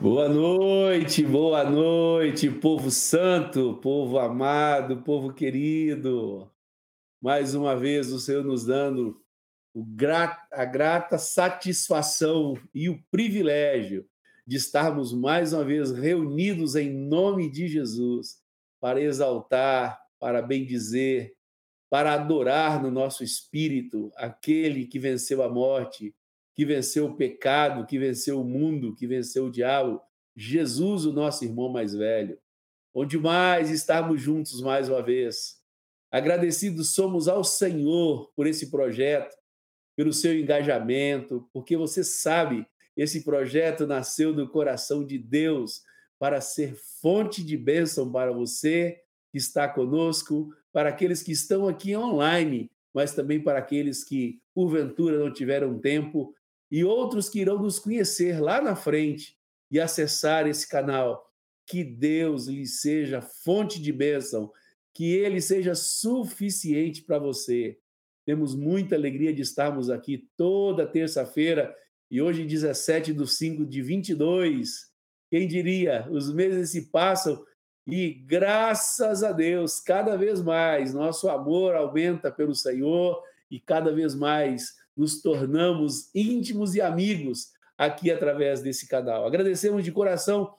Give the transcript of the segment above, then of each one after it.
Boa noite, boa noite, povo santo, povo amado, povo querido. Mais uma vez o Senhor nos dando a grata satisfação e o privilégio de estarmos mais uma vez reunidos em nome de Jesus para exaltar, para bendizer, para adorar no nosso espírito aquele que venceu a morte, que venceu o pecado, que venceu o mundo, que venceu o diabo, Jesus, o nosso irmão mais velho. Onde mais estarmos juntos mais uma vez. Agradecidos somos ao Senhor por esse projeto, pelo seu engajamento, porque você sabe, esse projeto nasceu do coração de Deus para ser fonte de bênção para você que está conosco, para aqueles que estão aqui online, mas também para aqueles que, porventura, não tiveram tempo e outros que irão nos conhecer lá na frente e acessar esse canal. Que Deus lhe seja fonte de bênção, que ele seja suficiente para você. Temos muita alegria de estarmos aqui toda terça-feira e hoje, 17 de 5 de 22. Quem diria? Os meses se passam e, graças a Deus, cada vez mais nosso amor aumenta pelo Senhor e cada vez mais nos tornamos íntimos e amigos aqui através desse canal. Agradecemos de coração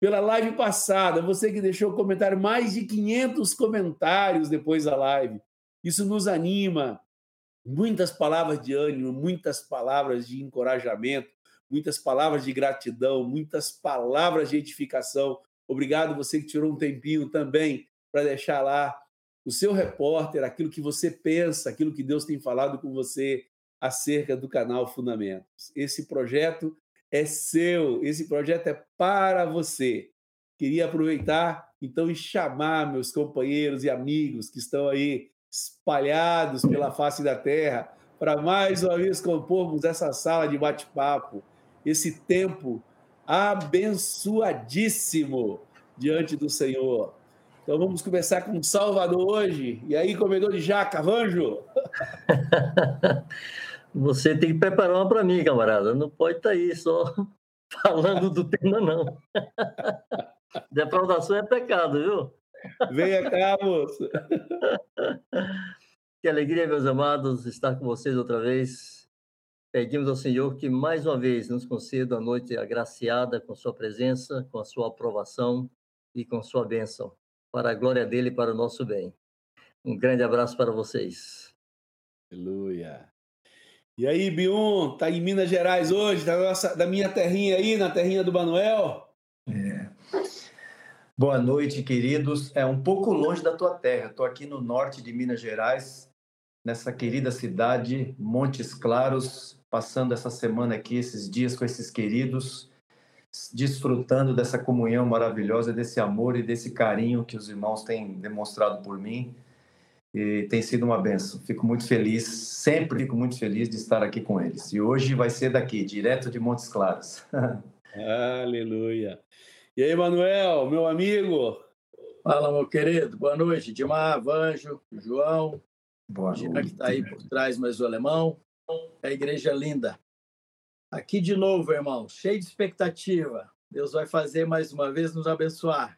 pela live passada, você que deixou comentário, mais de 500 comentários depois da live. Isso nos anima. Muitas palavras de ânimo, muitas palavras de encorajamento, muitas palavras de gratidão, muitas palavras de edificação. Obrigado você que tirou um tempinho também para deixar lá o seu repórter, aquilo que você pensa, aquilo que Deus tem falado com você, acerca do canal Fundamentos. Esse projeto é seu, esse projeto é para você. Queria aproveitar então e chamar meus companheiros e amigos que estão aí espalhados pela face da terra para mais uma vez compormos essa sala de bate-papo, esse tempo abençoadíssimo diante do Senhor. Então vamos começar com Salvador hoje. E aí, comedor de jaca, Vanjo? Você tem que preparar uma para mim, camarada. Não pode estar tá aí só falando do tema, não. Defraudação é pecado, viu? Venha cá, moço. Que alegria, meus amados, estar com vocês outra vez. Pedimos ao Senhor que mais uma vez nos conceda a noite agraciada com Sua presença, com a Sua aprovação e com Sua bênção, para a glória dele e para o nosso bem. Um grande abraço para vocês. Aleluia. E aí, Bion, tá em Minas Gerais hoje, da, nossa, da minha terrinha aí, na terrinha do Manuel? É. Boa noite, queridos. É um pouco longe da tua terra. Estou aqui no norte de Minas Gerais, nessa querida cidade, Montes Claros, passando essa semana aqui, esses dias com esses queridos, desfrutando dessa comunhão maravilhosa, desse amor e desse carinho que os irmãos têm demonstrado por mim e tem sido uma benção. Fico muito feliz, sempre fico muito feliz de estar aqui com eles. E hoje vai ser daqui, direto de Montes Claros. Aleluia. E aí, Manuel, meu amigo? Fala, meu querido. Boa noite. Dimar, Vanjo, João. Boa Gina, noite. que está aí por trás, mas o alemão. A igreja é linda. Aqui de novo, irmão, cheio de expectativa. Deus vai fazer mais uma vez nos abençoar.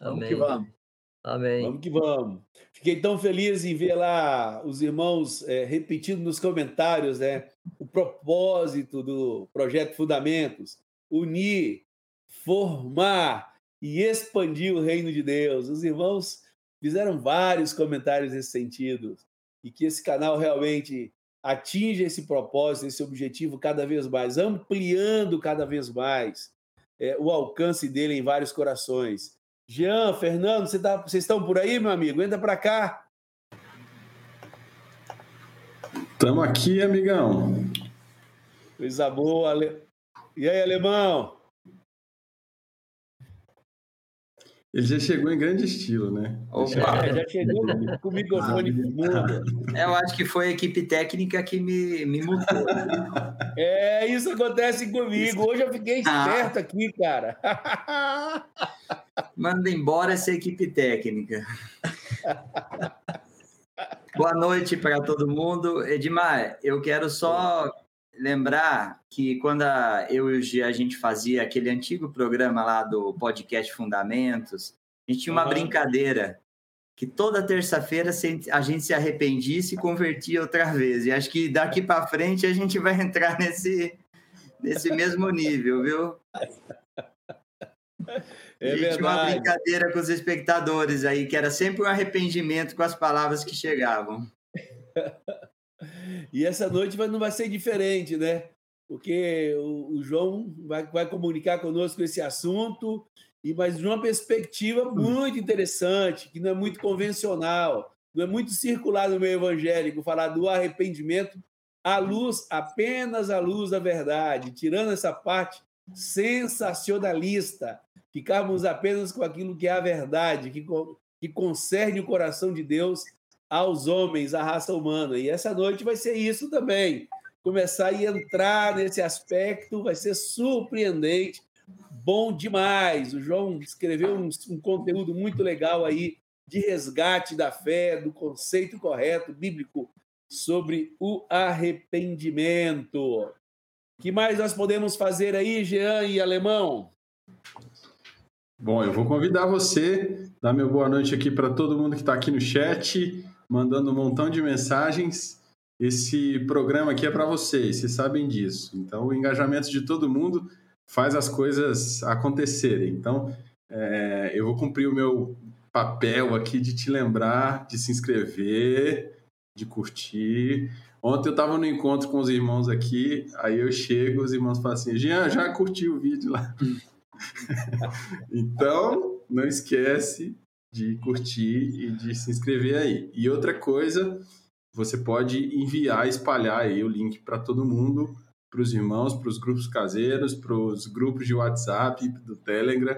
Vamos Amém. que vamos. Amém. Vamos que vamos. Fiquei tão feliz em ver lá os irmãos é, repetindo nos comentários né, o propósito do projeto Fundamentos: unir, formar e expandir o reino de Deus. Os irmãos fizeram vários comentários nesse sentido e que esse canal realmente atinja esse propósito, esse objetivo cada vez mais, ampliando cada vez mais é, o alcance dele em vários corações. Jean, Fernando, você tá, vocês estão por aí, meu amigo? Entra para cá. Estamos aqui, amigão. Coisa boa. Ale... E aí, alemão? Ele já chegou em grande estilo, né? Opa. É, já chegou com o microfone mundo. Eu acho que foi a equipe técnica que me, me mutou. É, isso acontece comigo. Hoje eu fiquei ah. esperto ah. aqui, cara. Manda embora essa equipe técnica. Boa noite para todo mundo. Edmar, eu quero só lembrar que quando a, eu e o Gia, a gente fazia aquele antigo programa lá do podcast Fundamentos, a gente tinha uma uhum. brincadeira que toda terça-feira a gente se arrependia e se convertia outra vez. E acho que daqui para frente a gente vai entrar nesse, nesse mesmo nível, viu? É verdade. Tinha uma brincadeira com os espectadores aí, que era sempre um arrependimento com as palavras que chegavam. E essa noite não vai ser diferente, né? Porque o, João vai, vai comunicar conosco esse assunto, e mas de uma perspectiva muito interessante, que não é muito convencional, não é muito circular no meio evangélico, falar do arrependimento à luz, apenas à luz da verdade, tirando essa parte sensacionalista, ficarmos apenas com aquilo que é a verdade, que, que concerne o coração de Deus aos homens, à raça humana. E essa noite vai ser isso também. Começar a entrar nesse aspecto vai ser surpreendente, bom demais. O João escreveu um, um conteúdo muito legal aí de resgate da fé, do conceito correto bíblico sobre o arrependimento. O que mais nós podemos fazer aí, Jean e Alemão? Bom, eu vou convidar você, dar meu boa noite aqui para todo mundo que está aqui no chat, mandando um montão de mensagens. Esse programa aqui é para vocês, vocês sabem disso. Então, o engajamento de todo mundo faz as coisas acontecerem. Então, é, eu vou cumprir o meu papel aqui de te lembrar de se inscrever, de curtir. Ontem eu estava no encontro com os irmãos aqui, aí eu chego, os irmãos falam assim: Jean, já curti o vídeo lá. então, não esquece de curtir e de se inscrever aí. E outra coisa, você pode enviar, espalhar aí o link para todo mundo, para os irmãos, para os grupos caseiros, para os grupos de WhatsApp, do Telegram.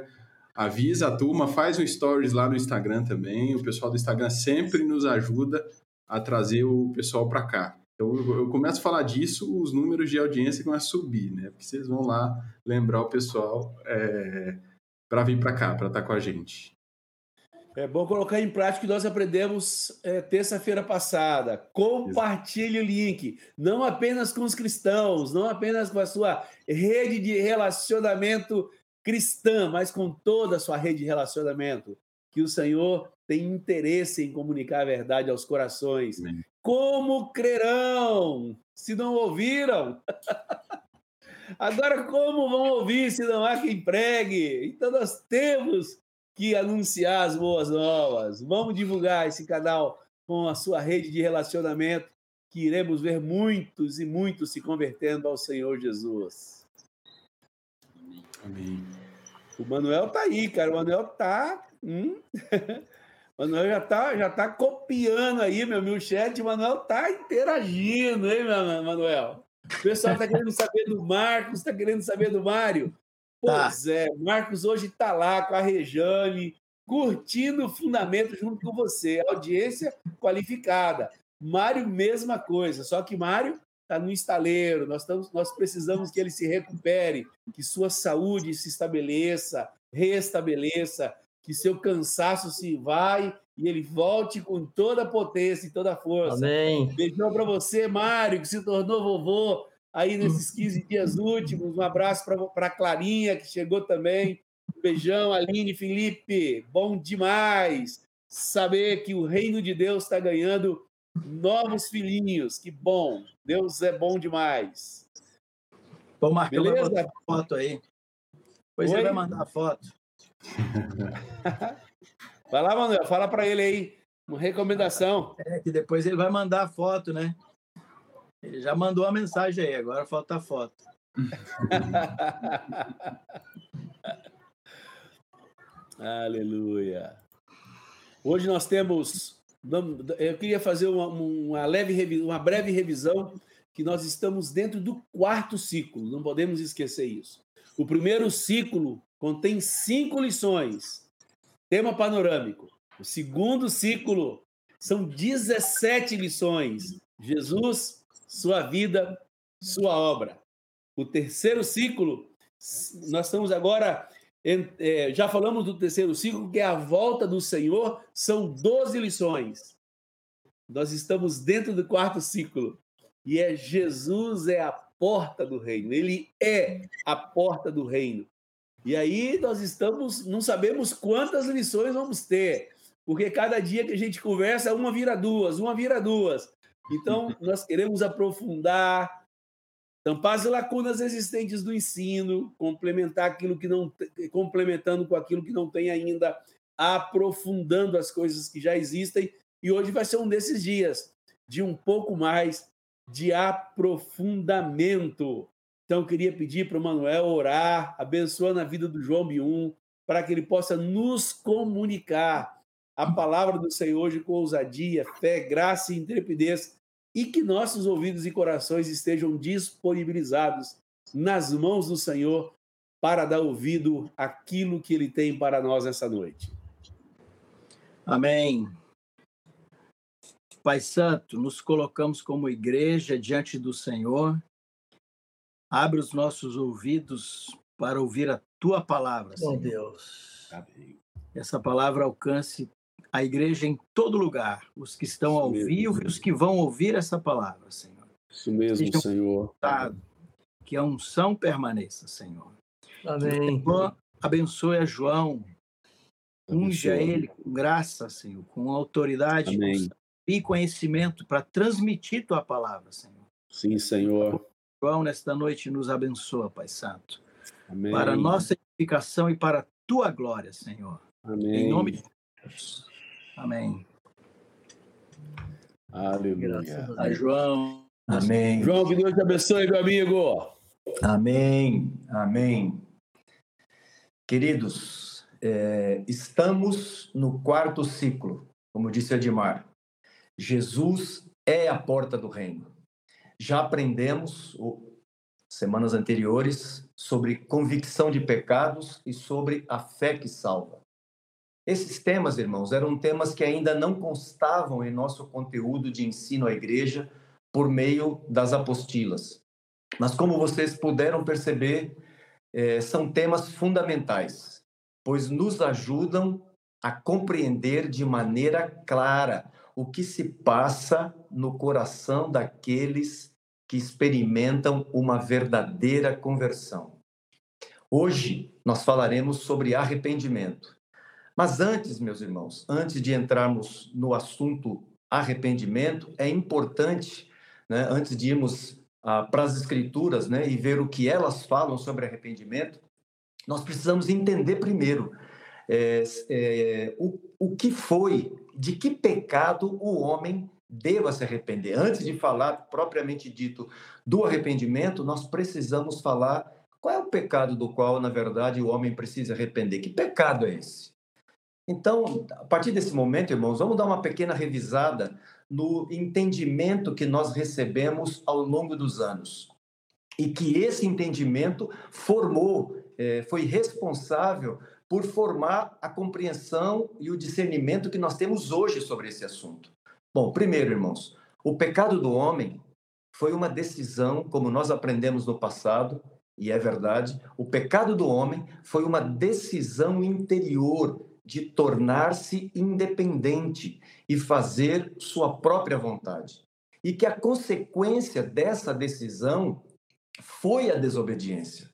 Avisa a turma, faz um stories lá no Instagram também. O pessoal do Instagram sempre nos ajuda a trazer o pessoal para cá. Então, eu começo a falar disso, os números de audiência começam a subir, né? Porque vocês vão lá lembrar o pessoal é, para vir para cá, para estar tá com a gente. É bom colocar em prática o que nós aprendemos é, terça-feira passada. Compartilhe o link, não apenas com os cristãos, não apenas com a sua rede de relacionamento cristã, mas com toda a sua rede de relacionamento. Que o Senhor tem interesse em comunicar a verdade aos corações. Amém. Como crerão se não ouviram? Agora, como vão ouvir se não há quem pregue? Então, nós temos que anunciar as boas novas. Vamos divulgar esse canal com a sua rede de relacionamento, que iremos ver muitos e muitos se convertendo ao Senhor Jesus. Amém. O Manuel tá aí, cara. O Manuel tá. Hum? Manuel já tá, já tá copiando aí, meu, meu chat. O Manuel tá interagindo, hein, Manuel? O pessoal tá querendo saber do Marcos, tá querendo saber do Mário. Tá. Pois tá. é, Marcos hoje está lá com a Rejane, curtindo o fundamento junto com você. Audiência qualificada. Mário, mesma coisa, só que Mário está no estaleiro. Nós, estamos, nós precisamos que ele se recupere, que sua saúde se estabeleça, restabeleça, que seu cansaço se vai e ele volte com toda a potência e toda a força. Amém. Beijão para você, Mário, que se tornou vovô aí nesses 15 dias últimos. Um abraço para a Clarinha, que chegou também. Um beijão, Aline, Felipe. Bom demais saber que o reino de Deus está ganhando novos filhinhos. Que bom. Deus é bom demais. Bom, Marcos, vai mandar foto aí. Depois Oi? ele vai mandar a foto. vai lá, Manuel. Fala para ele aí. Uma recomendação. É que depois ele vai mandar a foto, né? Ele já mandou a mensagem aí, agora falta a foto. Aleluia. Hoje nós temos. Eu queria fazer uma, uma, leve, uma breve revisão, que nós estamos dentro do quarto ciclo, não podemos esquecer isso. O primeiro ciclo contém cinco lições, tema panorâmico. O segundo ciclo são 17 lições. Jesus sua vida, sua obra. O terceiro ciclo, nós estamos agora, é, já falamos do terceiro ciclo, que é a volta do Senhor, são 12 lições. Nós estamos dentro do quarto ciclo. E é Jesus é a porta do reino, ele é a porta do reino. E aí nós estamos, não sabemos quantas lições vamos ter, porque cada dia que a gente conversa, uma vira duas, uma vira duas. Então, nós queremos aprofundar, tampar as lacunas existentes do ensino, complementar aquilo que não complementando com aquilo que não tem ainda, aprofundando as coisas que já existem. E hoje vai ser um desses dias de um pouco mais de aprofundamento. Então, eu queria pedir para o Manuel orar, abençoando a vida do João Bium, para que ele possa nos comunicar a palavra do Senhor hoje com ousadia, fé, graça e intrepidez, e que nossos ouvidos e corações estejam disponibilizados nas mãos do Senhor para dar ouvido àquilo que ele tem para nós essa noite. Amém. Pai Santo, nos colocamos como igreja diante do Senhor Abre os nossos ouvidos para ouvir a tua palavra, Senhor. Oh, Deus. Amém. Essa palavra alcance a igreja em todo lugar, os que estão Isso ao mesmo, vivo e os que vão ouvir essa palavra, Senhor. Isso mesmo, Sejam Senhor. Que a unção permaneça, Senhor. Amém. Senhor, abençoe a João. Unja ele com graça, Senhor, com autoridade Amém. e conhecimento para transmitir tua palavra, Senhor. Sim, Senhor. João, nesta noite, nos abençoa, Pai Santo. Amém. Para nossa edificação e para a tua glória, Senhor. Amém. Em nome de Jesus. Amém. Aleluia. A João. Amém. João, que Deus te abençoe, meu amigo. Amém. Amém. Queridos, é, estamos no quarto ciclo, como disse Edmar. Jesus é a porta do reino. Já aprendemos, semanas anteriores, sobre convicção de pecados e sobre a fé que salva. Esses temas, irmãos, eram temas que ainda não constavam em nosso conteúdo de ensino à igreja por meio das apostilas. Mas, como vocês puderam perceber, eh, são temas fundamentais, pois nos ajudam a compreender de maneira clara o que se passa no coração daqueles que experimentam uma verdadeira conversão. Hoje nós falaremos sobre arrependimento. Mas antes, meus irmãos, antes de entrarmos no assunto arrependimento, é importante, né, antes de irmos ah, para as Escrituras né, e ver o que elas falam sobre arrependimento, nós precisamos entender primeiro é, é, o, o que foi, de que pecado o homem deva se arrepender. Antes de falar propriamente dito do arrependimento, nós precisamos falar qual é o pecado do qual, na verdade, o homem precisa arrepender. Que pecado é esse? Então, a partir desse momento, irmãos, vamos dar uma pequena revisada no entendimento que nós recebemos ao longo dos anos. E que esse entendimento formou, é, foi responsável por formar a compreensão e o discernimento que nós temos hoje sobre esse assunto. Bom, primeiro, irmãos, o pecado do homem foi uma decisão, como nós aprendemos no passado, e é verdade, o pecado do homem foi uma decisão interior de tornar-se independente e fazer sua própria vontade. E que a consequência dessa decisão foi a desobediência.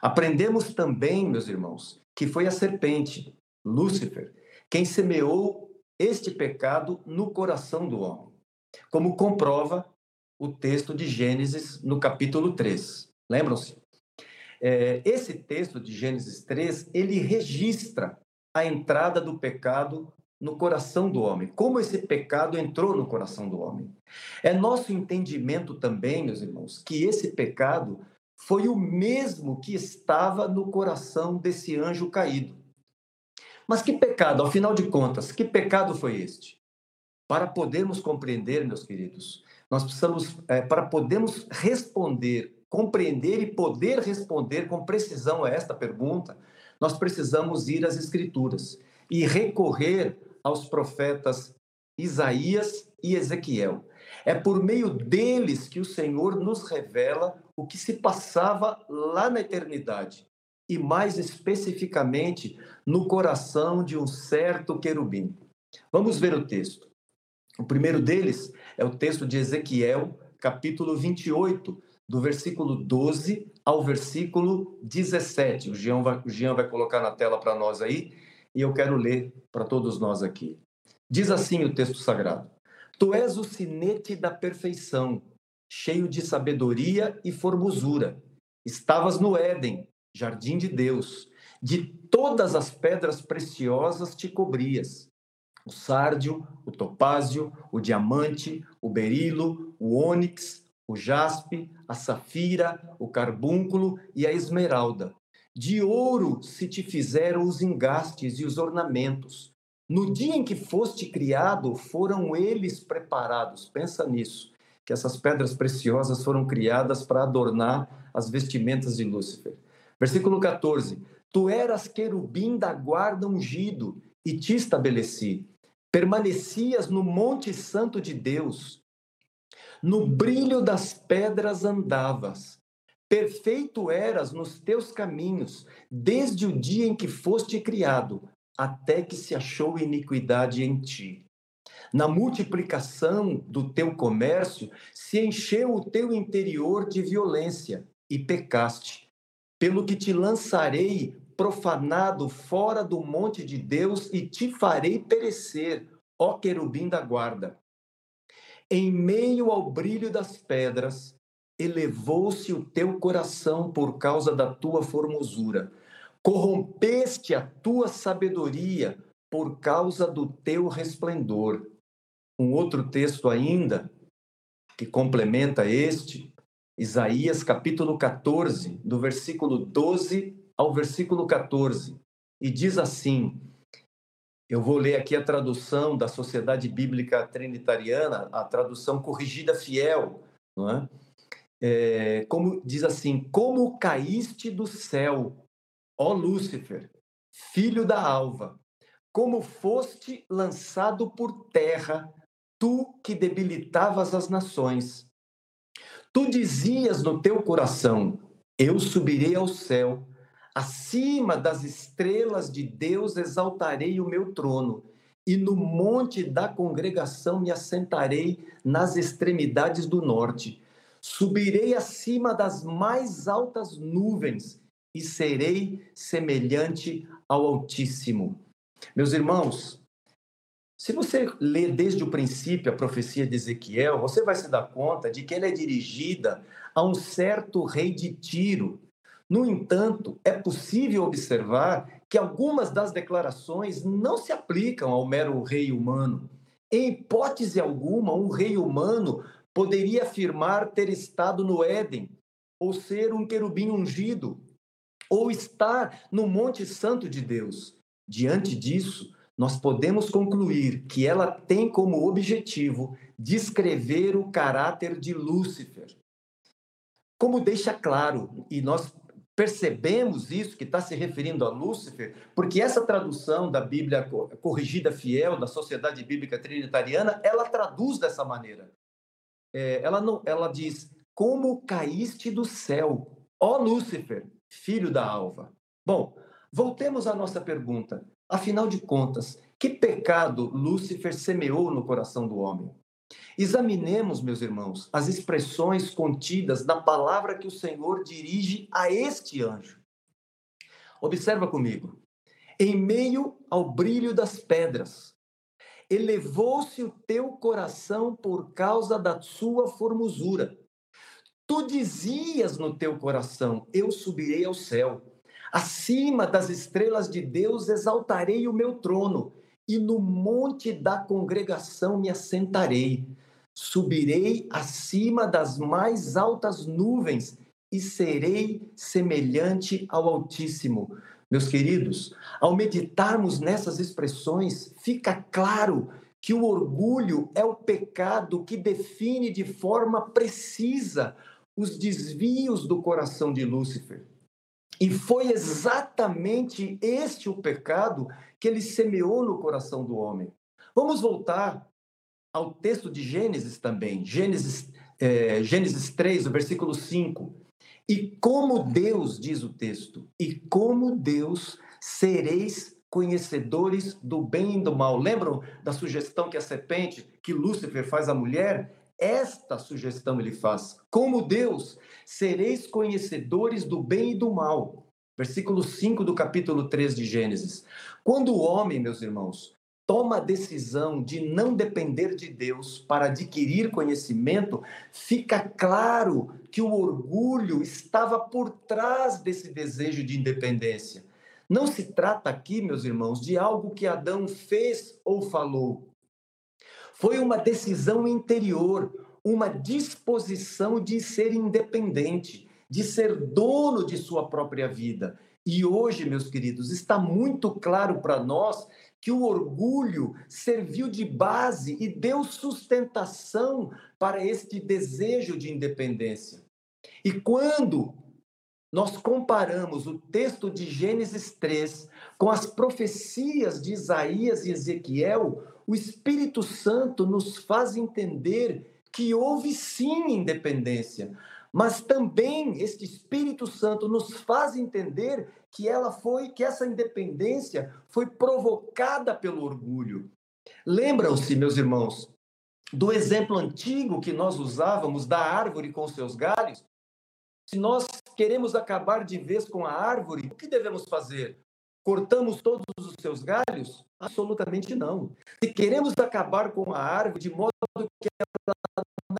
Aprendemos também, meus irmãos, que foi a serpente, Lúcifer, quem semeou este pecado no coração do homem, como comprova o texto de Gênesis no capítulo 3. Lembram-se? É, esse texto de Gênesis 3, ele registra a entrada do pecado no coração do homem, como esse pecado entrou no coração do homem. É nosso entendimento também, meus irmãos, que esse pecado foi o mesmo que estava no coração desse anjo caído. Mas que pecado, ao final de contas, que pecado foi este? Para podermos compreender, meus queridos, nós precisamos, é, para podermos responder, compreender e poder responder com precisão a esta pergunta, nós precisamos ir às Escrituras e recorrer aos profetas Isaías e Ezequiel. É por meio deles que o Senhor nos revela o que se passava lá na eternidade e mais especificamente no coração de um certo querubim. Vamos ver o texto. O primeiro deles é o texto de Ezequiel, capítulo 28, do versículo 12 ao versículo 17. O Jean vai, o Jean vai colocar na tela para nós aí, e eu quero ler para todos nós aqui. Diz assim o texto sagrado: Tu és o sinete da perfeição, cheio de sabedoria e formosura. Estavas no Éden, jardim de Deus. De todas as pedras preciosas te cobrias. O sárdio, o topázio, o diamante, o berilo, o ônix, o jaspe, a safira, o carbúnculo e a esmeralda. De ouro se te fizeram os engastes e os ornamentos. No dia em que foste criado, foram eles preparados. Pensa nisso, que essas pedras preciosas foram criadas para adornar as vestimentas de Lúcifer. Versículo 14: Tu eras querubim da guarda ungido e te estabeleci. Permanecias no monte santo de Deus no brilho das pedras andavas. Perfeito eras nos teus caminhos, desde o dia em que foste criado, até que se achou iniquidade em ti. Na multiplicação do teu comércio, se encheu o teu interior de violência e pecaste. Pelo que te lançarei profanado fora do monte de Deus e te farei perecer, ó querubim da guarda. Em meio ao brilho das pedras, elevou-se o teu coração por causa da tua formosura. Corrompeste a tua sabedoria por causa do teu resplendor. Um outro texto ainda que complementa este, Isaías capítulo 14, do versículo 12 ao versículo 14, e diz assim: eu vou ler aqui a tradução da Sociedade Bíblica Trinitariana, a tradução corrigida fiel, não é? é como diz assim: Como caíste do céu, ó Lúcifer, filho da alva, como foste lançado por terra, tu que debilitavas as nações. Tu dizias no teu coração: Eu subirei ao céu Acima das estrelas de Deus exaltarei o meu trono, e no monte da congregação me assentarei nas extremidades do norte. Subirei acima das mais altas nuvens e serei semelhante ao Altíssimo. Meus irmãos, se você ler desde o princípio a profecia de Ezequiel, você vai se dar conta de que ela é dirigida a um certo rei de Tiro, no entanto, é possível observar que algumas das declarações não se aplicam ao mero rei humano. Em hipótese alguma, um rei humano poderia afirmar ter estado no Éden, ou ser um querubim ungido, ou estar no Monte Santo de Deus. Diante disso, nós podemos concluir que ela tem como objetivo descrever o caráter de Lúcifer. Como deixa claro, e nós percebemos isso, que está se referindo a Lúcifer, porque essa tradução da Bíblia corrigida fiel, da Sociedade Bíblica Trinitariana, ela traduz dessa maneira. É, ela, não, ela diz: Como caíste do céu, ó Lúcifer, filho da alva. Bom, voltemos à nossa pergunta. Afinal de contas, que pecado Lúcifer semeou no coração do homem? Examinemos, meus irmãos, as expressões contidas na palavra que o Senhor dirige a este anjo. Observa comigo. Em meio ao brilho das pedras, elevou-se o teu coração por causa da sua formosura. Tu dizias no teu coração: Eu subirei ao céu. Acima das estrelas de Deus exaltarei o meu trono, e no monte da congregação me assentarei subirei acima das mais altas nuvens e serei semelhante ao Altíssimo. Meus queridos, ao meditarmos nessas expressões, fica claro que o orgulho é o pecado que define de forma precisa os desvios do coração de Lúcifer. E foi exatamente este o pecado que ele semeou no coração do homem. Vamos voltar ao texto de Gênesis também, Gênesis, é, Gênesis 3, o versículo 5. E como Deus, diz o texto, e como Deus sereis conhecedores do bem e do mal. Lembram da sugestão que a serpente, que Lúcifer faz à mulher? Esta sugestão ele faz: como Deus, sereis conhecedores do bem e do mal. Versículo 5 do capítulo 3 de Gênesis. Quando o homem, meus irmãos, toma a decisão de não depender de Deus para adquirir conhecimento, fica claro que o orgulho estava por trás desse desejo de independência. Não se trata aqui, meus irmãos, de algo que Adão fez ou falou. Foi uma decisão interior, uma disposição de ser independente, de ser dono de sua própria vida. E hoje, meus queridos, está muito claro para nós que o orgulho serviu de base e deu sustentação para este desejo de independência. E quando nós comparamos o texto de Gênesis 3 com as profecias de Isaías e Ezequiel, o Espírito Santo nos faz entender que houve sim independência, mas também este Espírito Santo nos faz entender que ela foi, que essa independência foi provocada pelo orgulho. Lembram-se, meus irmãos, do exemplo antigo que nós usávamos da árvore com seus galhos? Se nós queremos acabar de vez com a árvore, o que devemos fazer? Cortamos todos os seus galhos? Absolutamente não. Se queremos acabar com a árvore de modo que ela não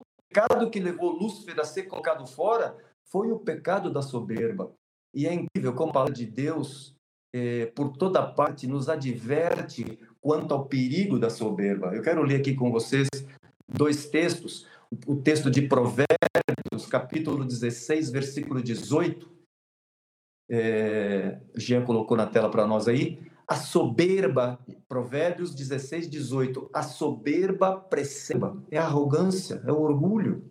o pecado que levou Lúcifer a ser colocado fora foi o pecado da soberba. E é incrível como a palavra de Deus, é, por toda parte, nos adverte quanto ao perigo da soberba. Eu quero ler aqui com vocês dois textos. O texto de Provérbios, capítulo 16, versículo 18. É, Jean colocou na tela para nós aí. A soberba, Provérbios 16, 18. A soberba preceba. É a arrogância, é o orgulho.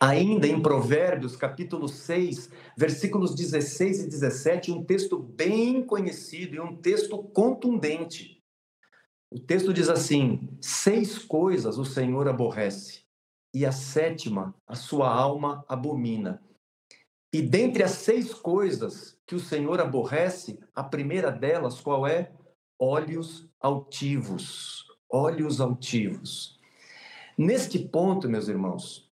Ainda em Provérbios, capítulo 6, versículos 16 e 17, um texto bem conhecido e um texto contundente. O texto diz assim: Seis coisas o Senhor aborrece, e a sétima a sua alma abomina. E dentre as seis coisas que o Senhor aborrece, a primeira delas qual é? Olhos altivos. Olhos altivos. Neste ponto, meus irmãos,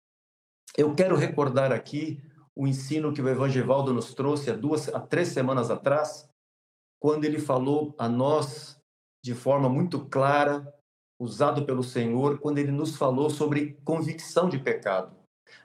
eu quero recordar aqui o ensino que o Evangelvaldo nos trouxe há duas, há três semanas atrás, quando ele falou a nós de forma muito clara, usado pelo Senhor, quando ele nos falou sobre convicção de pecado.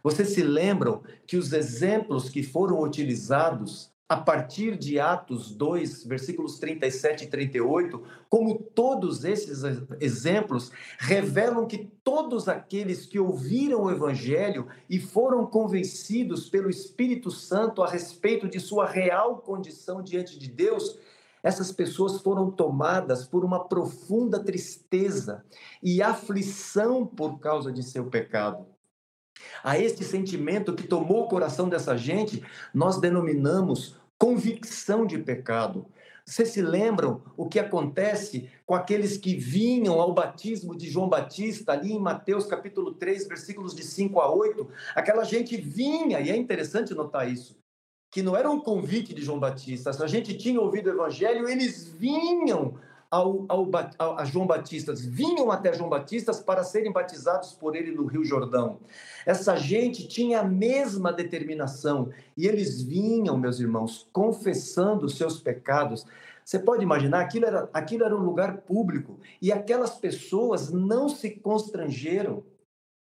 Vocês se lembram que os exemplos que foram utilizados a partir de Atos 2, versículos 37 e 38, como todos esses exemplos revelam que todos aqueles que ouviram o Evangelho e foram convencidos pelo Espírito Santo a respeito de sua real condição diante de Deus, essas pessoas foram tomadas por uma profunda tristeza e aflição por causa de seu pecado. A este sentimento que tomou o coração dessa gente, nós denominamos convicção de pecado. Vocês se lembram o que acontece com aqueles que vinham ao batismo de João Batista, ali em Mateus capítulo 3, versículos de 5 a 8? Aquela gente vinha, e é interessante notar isso, que não era um convite de João Batista, a gente tinha ouvido o evangelho, eles vinham ao, ao, a João Batista, vinham até João Batista para serem batizados por ele no Rio Jordão. Essa gente tinha a mesma determinação e eles vinham, meus irmãos, confessando os seus pecados. Você pode imaginar, aquilo era, aquilo era um lugar público e aquelas pessoas não se constrangeram.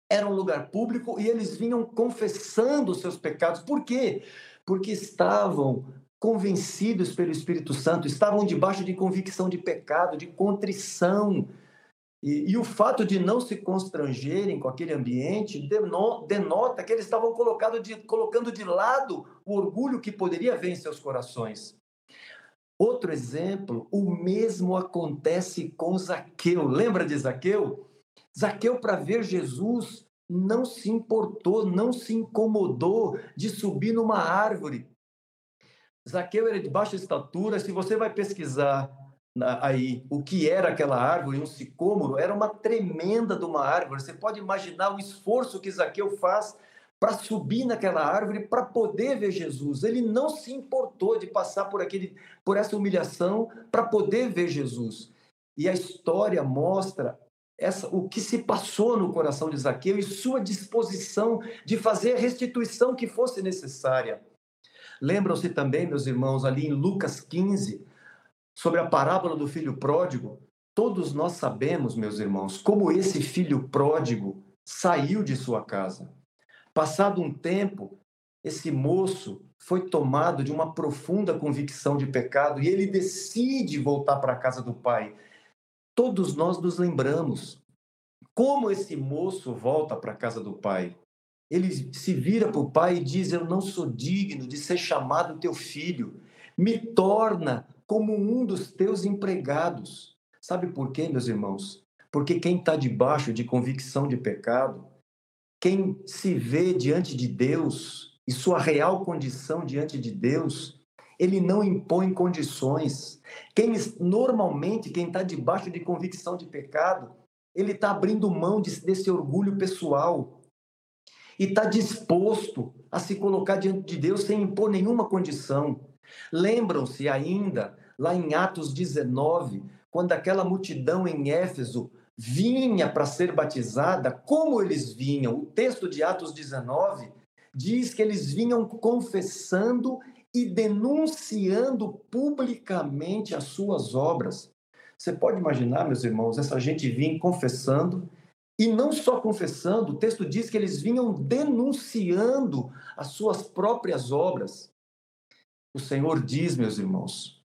Era um lugar público e eles vinham confessando os seus pecados. Por quê? Porque estavam convencidos pelo Espírito Santo, estavam debaixo de convicção de pecado, de contrição. E, e o fato de não se constrangerem com aquele ambiente denota que eles estavam de, colocando de lado o orgulho que poderia haver em seus corações. Outro exemplo, o mesmo acontece com Zaqueu. Lembra de Zaqueu? Zaqueu, para ver Jesus, não se importou, não se incomodou de subir numa árvore Zaqueu era de baixa estatura. Se você vai pesquisar aí o que era aquela árvore, um sicômoro, era uma tremenda de uma árvore. Você pode imaginar o esforço que Zaqueu faz para subir naquela árvore para poder ver Jesus. Ele não se importou de passar por aquele por essa humilhação para poder ver Jesus. E a história mostra essa, o que se passou no coração de Zaqueu e sua disposição de fazer a restituição que fosse necessária. Lembram-se também, meus irmãos, ali em Lucas 15, sobre a parábola do filho pródigo? Todos nós sabemos, meus irmãos, como esse filho pródigo saiu de sua casa. Passado um tempo, esse moço foi tomado de uma profunda convicção de pecado e ele decide voltar para a casa do pai. Todos nós nos lembramos como esse moço volta para a casa do pai. Ele se vira para o pai e diz: Eu não sou digno de ser chamado teu filho. Me torna como um dos teus empregados. Sabe por quê, meus irmãos? Porque quem está debaixo de convicção de pecado, quem se vê diante de Deus e sua real condição diante de Deus, ele não impõe condições. Quem normalmente quem está debaixo de convicção de pecado, ele está abrindo mão de, desse orgulho pessoal e está disposto a se colocar diante de Deus sem impor nenhuma condição. Lembram-se ainda lá em Atos 19, quando aquela multidão em Éfeso vinha para ser batizada, como eles vinham? O texto de Atos 19 diz que eles vinham confessando e denunciando publicamente as suas obras. Você pode imaginar, meus irmãos, essa gente vinha confessando, e não só confessando, o texto diz que eles vinham denunciando as suas próprias obras. O Senhor diz, meus irmãos,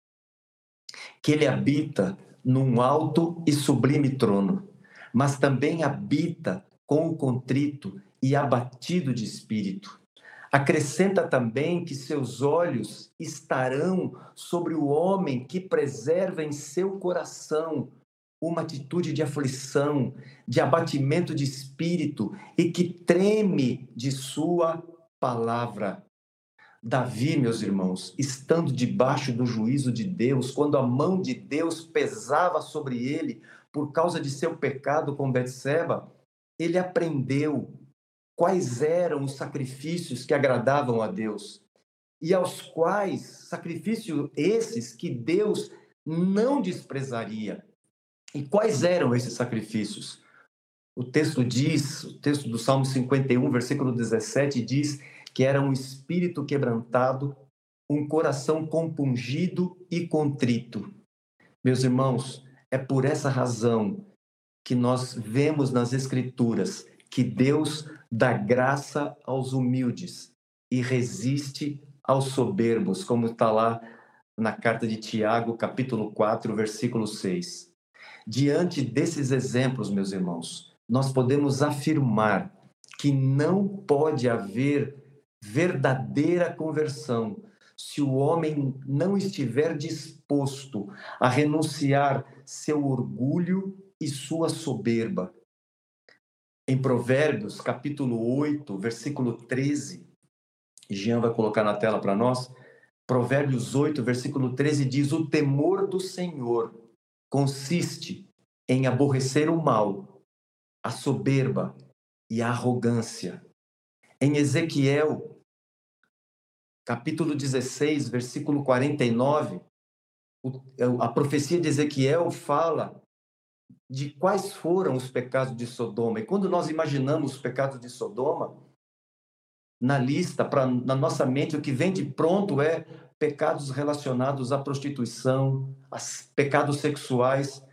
que ele habita num alto e sublime trono, mas também habita com o contrito e abatido de espírito. Acrescenta também que seus olhos estarão sobre o homem que preserva em seu coração uma atitude de aflição, de abatimento de espírito e que treme de sua palavra. Davi, meus irmãos, estando debaixo do juízo de Deus, quando a mão de Deus pesava sobre ele por causa de seu pecado com Betseba, ele aprendeu quais eram os sacrifícios que agradavam a Deus e aos quais sacrifícios esses que Deus não desprezaria. E quais eram esses sacrifícios? O texto diz, o texto do Salmo 51, versículo 17 diz que era um espírito quebrantado, um coração compungido e contrito. Meus irmãos, é por essa razão que nós vemos nas escrituras que Deus dá graça aos humildes e resiste aos soberbos, como está lá na carta de Tiago, capítulo 4, versículo 6. Diante desses exemplos, meus irmãos, nós podemos afirmar que não pode haver verdadeira conversão se o homem não estiver disposto a renunciar seu orgulho e sua soberba em Provérbios, capítulo 8, versículo 13, Jean vai colocar na tela para nós. Provérbios 8, versículo 13 diz: O temor do Senhor consiste em aborrecer o mal, a soberba e a arrogância. Em Ezequiel, capítulo 16, versículo 49, a profecia de Ezequiel fala de quais foram os pecados de Sodoma. E quando nós imaginamos os pecados de Sodoma, na lista, pra, na nossa mente, o que vem de pronto é pecados relacionados à prostituição, a pecados sexuais.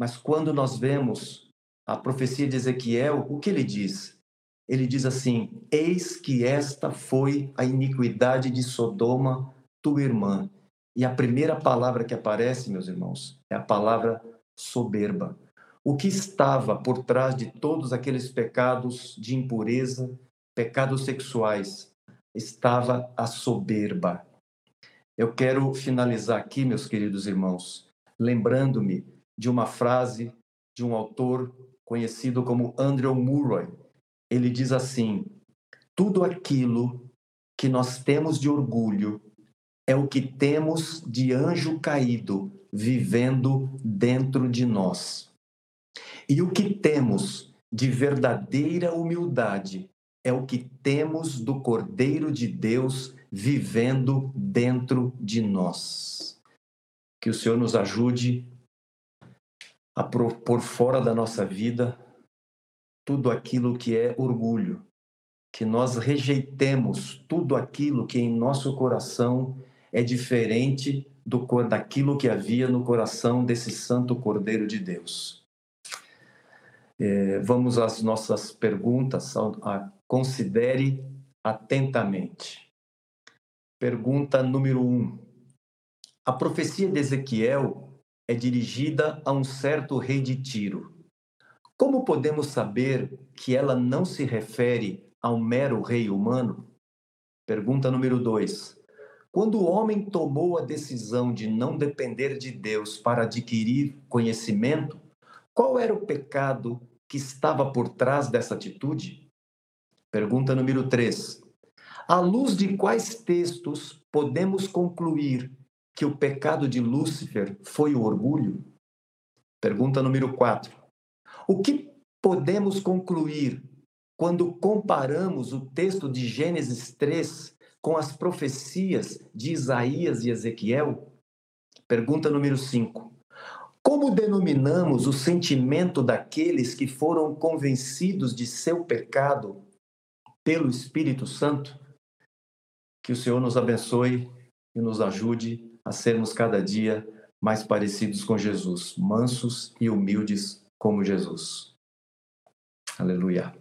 Mas quando nós vemos a profecia de Ezequiel, o que ele diz? Ele diz assim: Eis que esta foi a iniquidade de Sodoma, tua irmã. E a primeira palavra que aparece, meus irmãos, é a palavra soberba o que estava por trás de todos aqueles pecados de impureza, pecados sexuais, estava a soberba. Eu quero finalizar aqui, meus queridos irmãos, lembrando-me de uma frase de um autor conhecido como Andrew Murray. Ele diz assim: tudo aquilo que nós temos de orgulho é o que temos de anjo caído vivendo dentro de nós. E o que temos de verdadeira humildade é o que temos do Cordeiro de Deus vivendo dentro de nós. Que o Senhor nos ajude a por fora da nossa vida tudo aquilo que é orgulho, que nós rejeitemos tudo aquilo que em nosso coração é diferente do daquilo que havia no coração desse santo Cordeiro de Deus. É, vamos às nossas perguntas. A, considere atentamente. Pergunta número um. A profecia de Ezequiel é dirigida a um certo rei de Tiro. Como podemos saber que ela não se refere a um mero rei humano? Pergunta número dois. Quando o homem tomou a decisão de não depender de Deus para adquirir conhecimento, qual era o pecado que estava por trás dessa atitude? Pergunta número 3. À luz de quais textos podemos concluir que o pecado de Lúcifer foi o orgulho? Pergunta número 4. O que podemos concluir quando comparamos o texto de Gênesis 3 com as profecias de Isaías e Ezequiel? Pergunta número 5. Como denominamos o sentimento daqueles que foram convencidos de seu pecado pelo Espírito Santo? Que o Senhor nos abençoe e nos ajude a sermos cada dia mais parecidos com Jesus, mansos e humildes como Jesus. Aleluia.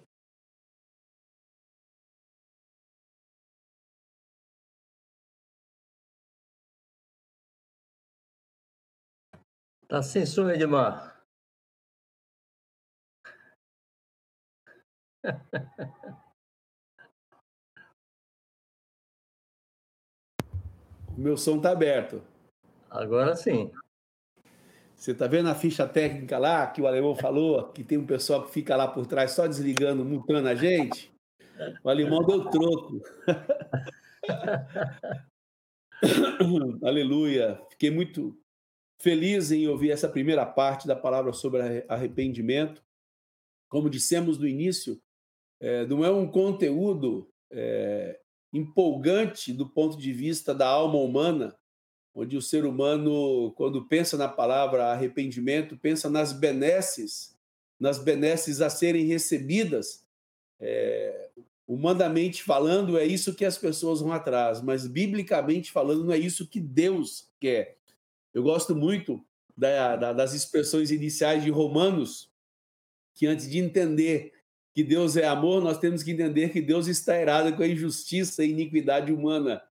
Tá sem som, Edmar. meu som tá aberto. Agora sim. Você tá vendo a ficha técnica lá que o alemão falou, que tem um pessoal que fica lá por trás só desligando, mutando a gente? O alemão deu troco. Aleluia. Fiquei muito feliz em ouvir essa primeira parte da palavra sobre arrependimento. Como dissemos no início, é, não é um conteúdo é, empolgante do ponto de vista da alma humana, onde o ser humano, quando pensa na palavra arrependimento, pensa nas benesses, nas benesses a serem recebidas. É, humanamente falando, é isso que as pessoas vão atrás, mas biblicamente falando, não é isso que Deus quer. Eu gosto muito da, da, das expressões iniciais de Romanos, que antes de entender que Deus é amor, nós temos que entender que Deus está irado com a injustiça e iniquidade humana.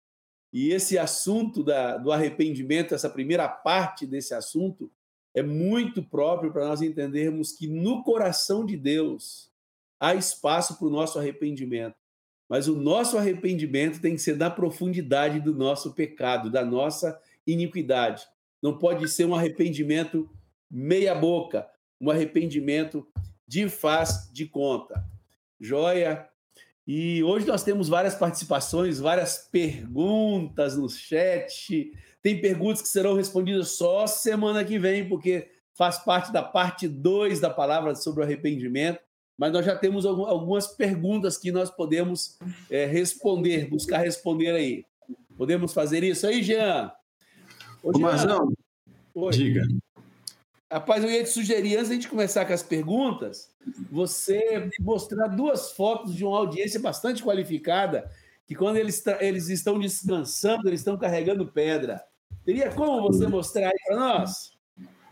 E esse assunto da, do arrependimento, essa primeira parte desse assunto, é muito próprio para nós entendermos que no coração de Deus há espaço para o nosso arrependimento. Mas o nosso arrependimento tem que ser da profundidade do nosso pecado, da nossa iniquidade não pode ser um arrependimento meia-boca, um arrependimento de faz de conta. Joia? E hoje nós temos várias participações, várias perguntas no chat. Tem perguntas que serão respondidas só semana que vem, porque faz parte da parte 2 da palavra sobre o arrependimento. Mas nós já temos algumas perguntas que nós podemos é, responder, buscar responder aí. Podemos fazer isso aí, Jean? Ô, Marzão, diga. Rapaz, eu ia te sugerir, antes de a gente começar com as perguntas, você mostrar duas fotos de uma audiência bastante qualificada, que quando eles, eles estão descansando, eles estão carregando pedra. Teria como você mostrar aí para nós?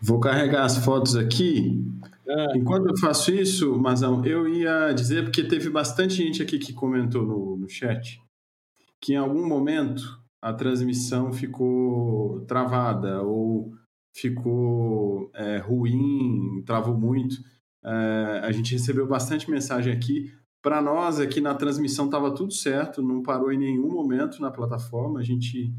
Vou carregar as fotos aqui. Ah. Enquanto eu faço isso, Mazão, eu ia dizer, porque teve bastante gente aqui que comentou no, no chat, que em algum momento a transmissão ficou travada ou ficou é, ruim, travou muito. É, a gente recebeu bastante mensagem aqui. Para nós, aqui na transmissão estava tudo certo, não parou em nenhum momento na plataforma, a gente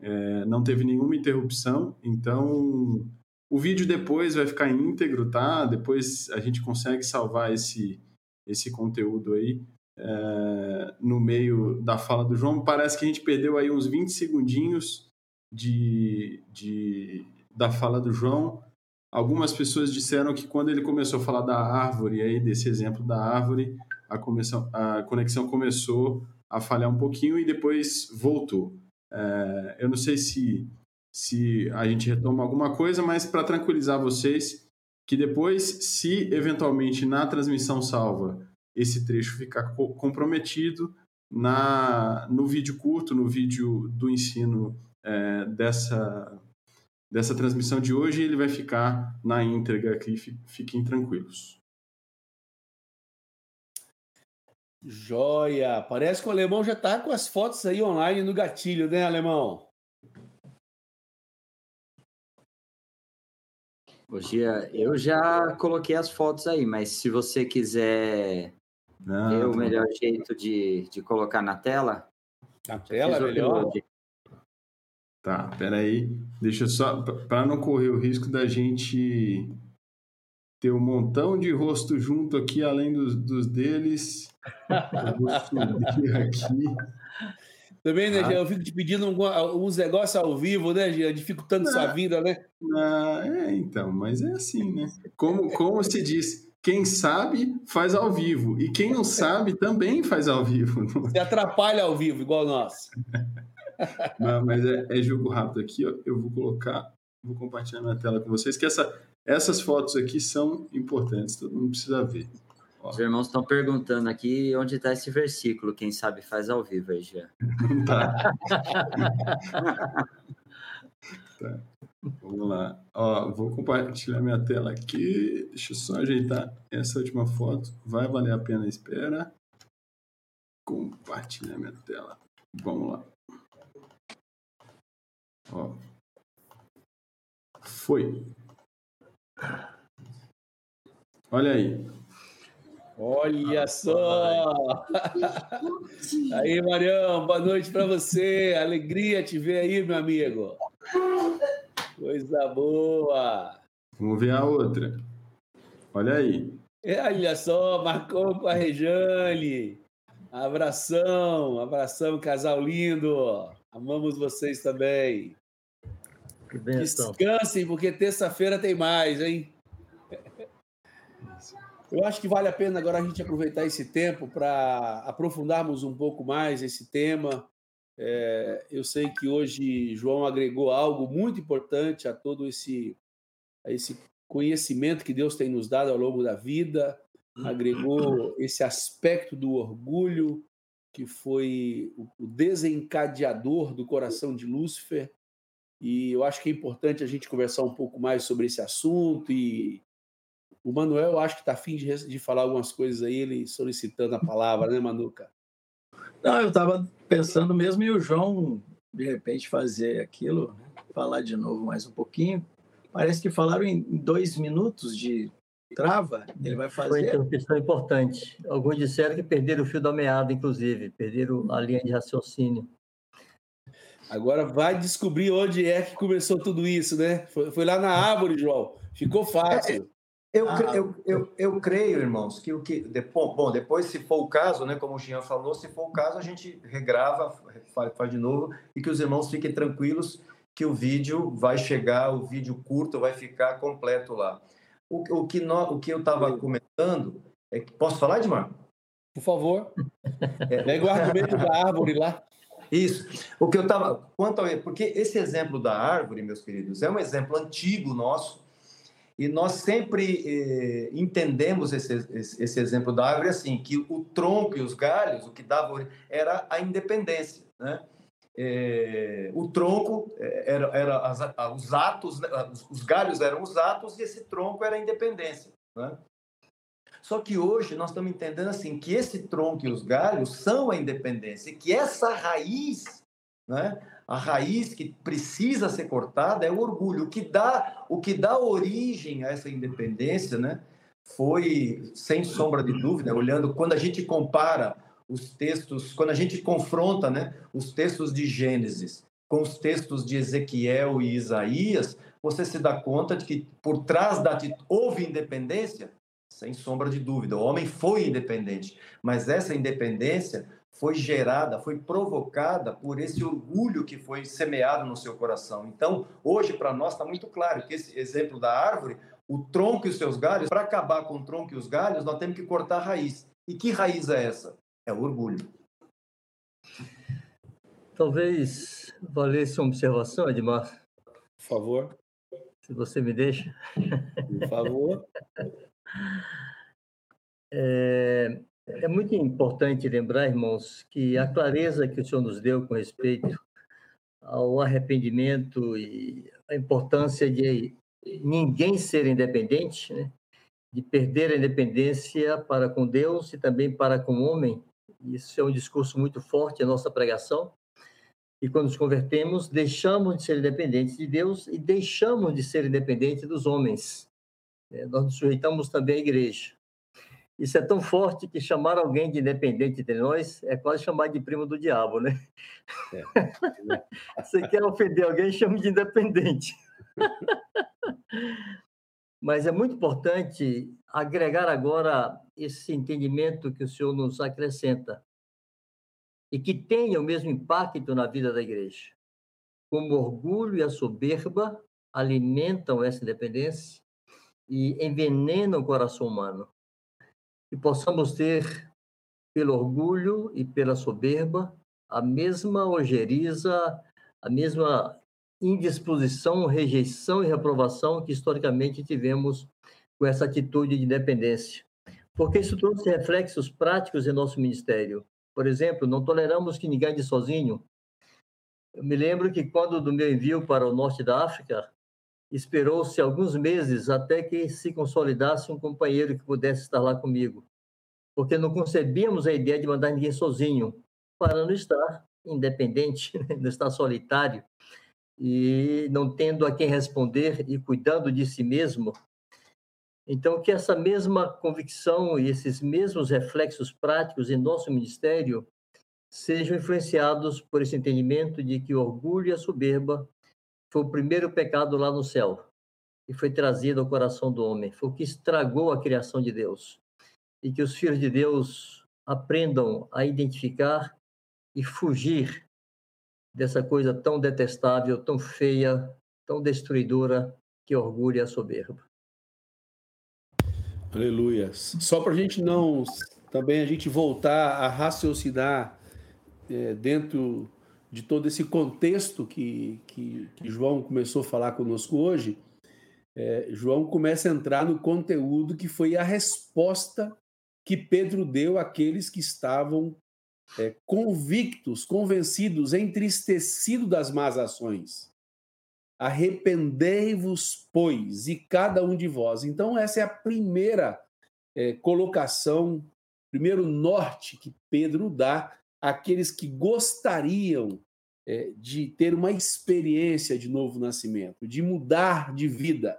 é, não teve nenhuma interrupção. Então, o vídeo depois vai ficar íntegro, tá? Depois a gente consegue salvar esse, esse conteúdo aí é, no meio da fala do João. Parece que a gente perdeu aí uns 20 segundinhos de, de, da fala do João. Algumas pessoas disseram que quando ele começou a falar da árvore, aí desse exemplo da árvore, a, a conexão começou a falhar um pouquinho e depois voltou. É, eu não sei se, se a gente retoma alguma coisa, mas para tranquilizar vocês, que depois, se eventualmente na transmissão salva esse trecho ficar comprometido, na, no vídeo curto, no vídeo do ensino é, dessa, dessa transmissão de hoje, ele vai ficar na íntegra aqui, fiquem tranquilos. Joia! Parece que o alemão já está com as fotos aí online no gatilho, né, alemão? Hoje eu já coloquei as fotos aí, mas se você quiser não, ver o melhor jeito de, de colocar na tela. Na tela é melhor? Tá, peraí. Deixa eu só. Para não correr o risco da gente ter um montão de rosto junto aqui, além dos, dos deles. Eu vou subir aqui. Também, né, ah. Eu fico te pedindo uns negócios ao vivo, né, Jean? Dificultando sua vida, né? Ah, é, então, mas é assim, né? Como, como se diz, quem sabe faz ao vivo. E quem não sabe também faz ao vivo. Se atrapalha ao vivo, igual nós. não, mas é, é jogo rápido aqui, ó. Eu vou colocar, vou compartilhar minha tela com vocês, que essa, essas fotos aqui são importantes, todo mundo precisa ver. Ó. Os irmãos estão perguntando aqui onde está esse versículo. Quem sabe faz ao vivo aí já. Não tá. tá. Vamos lá. Ó, vou compartilhar minha tela aqui. Deixa eu só ajeitar essa última foto. Vai valer a pena a espera. Compartilhar minha tela. Vamos lá. Ó. Foi. Olha aí. Olha só! Aí, Marião, boa noite para você. Alegria te ver aí, meu amigo. Coisa boa. Vamos ver a outra. Olha aí. Olha só, marcou com a Rejane. Abração, abração, casal lindo. Amamos vocês também. Que Descansem, porque terça-feira tem mais, hein? Eu acho que vale a pena agora a gente aproveitar esse tempo para aprofundarmos um pouco mais esse tema. É, eu sei que hoje João agregou algo muito importante a todo esse, a esse conhecimento que Deus tem nos dado ao longo da vida, agregou esse aspecto do orgulho, que foi o desencadeador do coração de Lúcifer. E eu acho que é importante a gente conversar um pouco mais sobre esse assunto e o Manuel, acho que está afim de, de falar algumas coisas aí, ele solicitando a palavra, né, Manuca? Não, eu estava pensando mesmo em o João, de repente, fazer aquilo, né? falar de novo mais um pouquinho. Parece que falaram em dois minutos de trava, ele vai fazer. Foi uma questão importante. Alguns disseram que perderam o fio da meada, inclusive, perderam a linha de raciocínio. Agora vai descobrir onde é que começou tudo isso, né? Foi, foi lá na árvore, João. Ficou fácil. Eu, ah, eu, eu, eu, creio, irmãos, que o que. Depois, bom, depois, se for o caso, né, como o Jean falou, se for o caso, a gente regrava, faz, faz de novo, e que os irmãos fiquem tranquilos que o vídeo vai chegar, o vídeo curto vai ficar completo lá. O, o, que, no, o que eu estava comentando é que. Posso falar, Edmar? Por favor. É, Pega o argumento da árvore lá. Isso. O que eu estava. Quanto ao, porque esse exemplo da árvore, meus queridos, é um exemplo antigo nosso e nós sempre eh, entendemos esse, esse, exemplo da árvore assim, que o tronco e os galhos, o que dava era a independência, né? Eh, o tronco eh, era, era as, os atos, né? os galhos eram os atos e esse tronco era a independência, né? Só que hoje nós estamos entendendo assim que esse tronco e os galhos são a independência, que essa raiz, né? a raiz que precisa ser cortada é o orgulho. O que dá, o que dá origem a essa independência, né, foi sem sombra de dúvida, olhando quando a gente compara os textos, quando a gente confronta, né, os textos de Gênesis com os textos de Ezequiel e Isaías, você se dá conta de que por trás da houve independência, sem sombra de dúvida. O homem foi independente, mas essa independência foi gerada, foi provocada por esse orgulho que foi semeado no seu coração. Então, hoje, para nós, está muito claro que esse exemplo da árvore, o tronco e os seus galhos, para acabar com o tronco e os galhos, nós temos que cortar a raiz. E que raiz é essa? É o orgulho. Talvez valesse uma observação, Edmar. Por favor. Se você me deixa. Por favor. É, é muito importante lembrar, irmãos, que a clareza que o Senhor nos deu com respeito ao arrependimento e a importância de ninguém ser independente, né? de perder a independência para com Deus e também para com o homem. Isso é um discurso muito forte na nossa pregação. E quando nos convertemos, deixamos de ser independentes de Deus e deixamos de ser independentes dos homens. É, nós nos sujeitamos também à igreja. Isso é tão forte que chamar alguém de independente de nós é quase chamar de primo do diabo, né? É. Você quer ofender alguém, chame de independente. Mas é muito importante agregar agora esse entendimento que o Senhor nos acrescenta e que tenha o mesmo impacto na vida da igreja. Como o orgulho e a soberba alimentam essa independência e envenenam o coração humano que possamos ter, pelo orgulho e pela soberba, a mesma ojeriza, a mesma indisposição, rejeição e reprovação que historicamente tivemos com essa atitude de dependência. Porque isso trouxe reflexos práticos em nosso ministério. Por exemplo, não toleramos que ninguém ande sozinho. Eu me lembro que quando do meu envio para o norte da África, Esperou-se alguns meses até que se consolidasse um companheiro que pudesse estar lá comigo, porque não concebíamos a ideia de mandar ninguém sozinho, para não estar independente, não estar solitário e não tendo a quem responder e cuidando de si mesmo. Então, que essa mesma convicção e esses mesmos reflexos práticos em nosso ministério sejam influenciados por esse entendimento de que o orgulho e a soberba foi o primeiro pecado lá no céu e foi trazido ao coração do homem. Foi o que estragou a criação de Deus. E que os filhos de Deus aprendam a identificar e fugir dessa coisa tão detestável, tão feia, tão destruidora que orgulha a soberba. Aleluia. Só para a gente não também a gente voltar a raciocinar é, dentro de todo esse contexto que, que, que João começou a falar conosco hoje, é, João começa a entrar no conteúdo que foi a resposta que Pedro deu àqueles que estavam é, convictos, convencidos, entristecidos das más ações. Arrependei-vos, pois, e cada um de vós. Então, essa é a primeira é, colocação, primeiro norte que Pedro dá aqueles que gostariam é, de ter uma experiência de novo nascimento, de mudar de vida.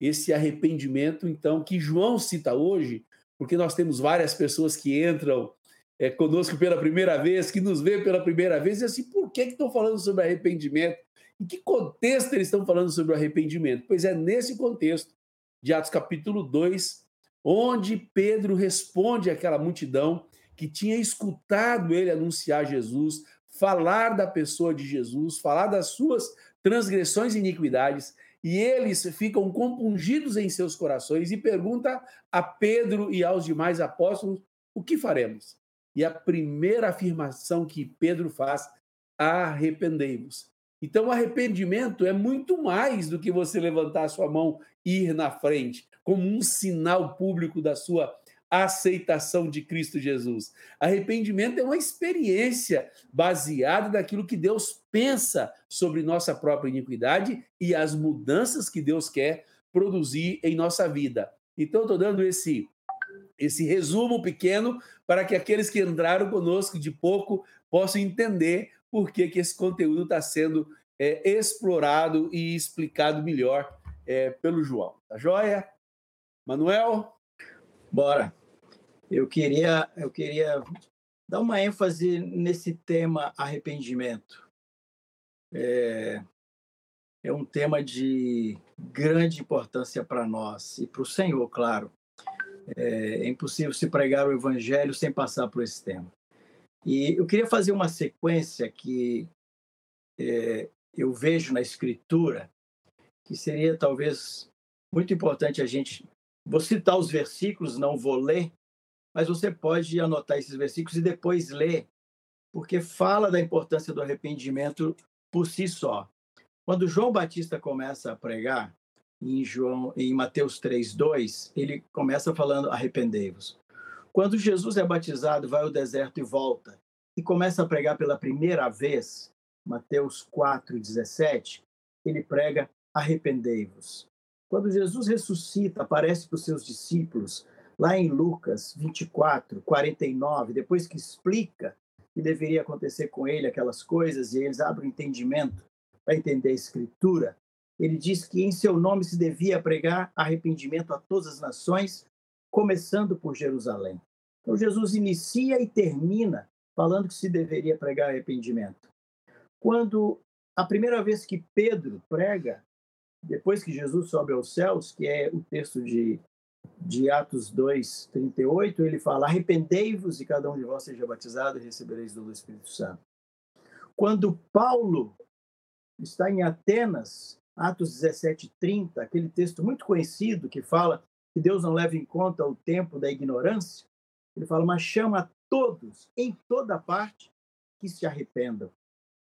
Esse arrependimento, então, que João cita hoje, porque nós temos várias pessoas que entram é, conosco pela primeira vez, que nos vê pela primeira vez, e assim, por que, estão falando sobre arrependimento? Em que contexto eles estão falando sobre arrependimento? Pois é nesse contexto de Atos capítulo 2, onde Pedro responde àquela multidão que tinha escutado ele anunciar Jesus, falar da pessoa de Jesus, falar das suas transgressões e iniquidades, e eles ficam compungidos em seus corações e pergunta a Pedro e aos demais apóstolos: o que faremos? E a primeira afirmação que Pedro faz: arrependei-vos. Então, o arrependimento é muito mais do que você levantar a sua mão e ir na frente, como um sinal público da sua aceitação de Cristo Jesus. Arrependimento é uma experiência baseada naquilo que Deus pensa sobre nossa própria iniquidade e as mudanças que Deus quer produzir em nossa vida. Então, estou dando esse, esse resumo pequeno para que aqueles que entraram conosco de pouco possam entender por que, que esse conteúdo está sendo é, explorado e explicado melhor é, pelo João. Tá joia? Manuel? Bora. Eu queria, eu queria dar uma ênfase nesse tema arrependimento. É, é um tema de grande importância para nós e para o Senhor, claro. É, é impossível se pregar o Evangelho sem passar por esse tema. E eu queria fazer uma sequência que é, eu vejo na Escritura, que seria talvez muito importante a gente. Vou citar os versículos, não vou ler, mas você pode anotar esses versículos e depois ler, porque fala da importância do arrependimento por si só. Quando João Batista começa a pregar, em João, em Mateus 3:2, ele começa falando arrependei-vos. Quando Jesus é batizado, vai ao deserto e volta e começa a pregar pela primeira vez, Mateus 4:17, ele prega arrependei-vos. Quando Jesus ressuscita, aparece para os seus discípulos, lá em Lucas 24, 49, depois que explica que deveria acontecer com ele aquelas coisas e eles abrem o entendimento para entender a escritura, ele diz que em seu nome se devia pregar arrependimento a todas as nações, começando por Jerusalém. Então Jesus inicia e termina falando que se deveria pregar arrependimento. Quando a primeira vez que Pedro prega, depois que Jesus sobe aos céus, que é o texto de, de Atos 2, 38, ele fala: Arrependei-vos e cada um de vós seja batizado e recebereis do Espírito Santo. Quando Paulo está em Atenas, Atos 17, 30, aquele texto muito conhecido que fala que Deus não leva em conta o tempo da ignorância, ele fala, mas chama a todos, em toda parte, que se arrependam.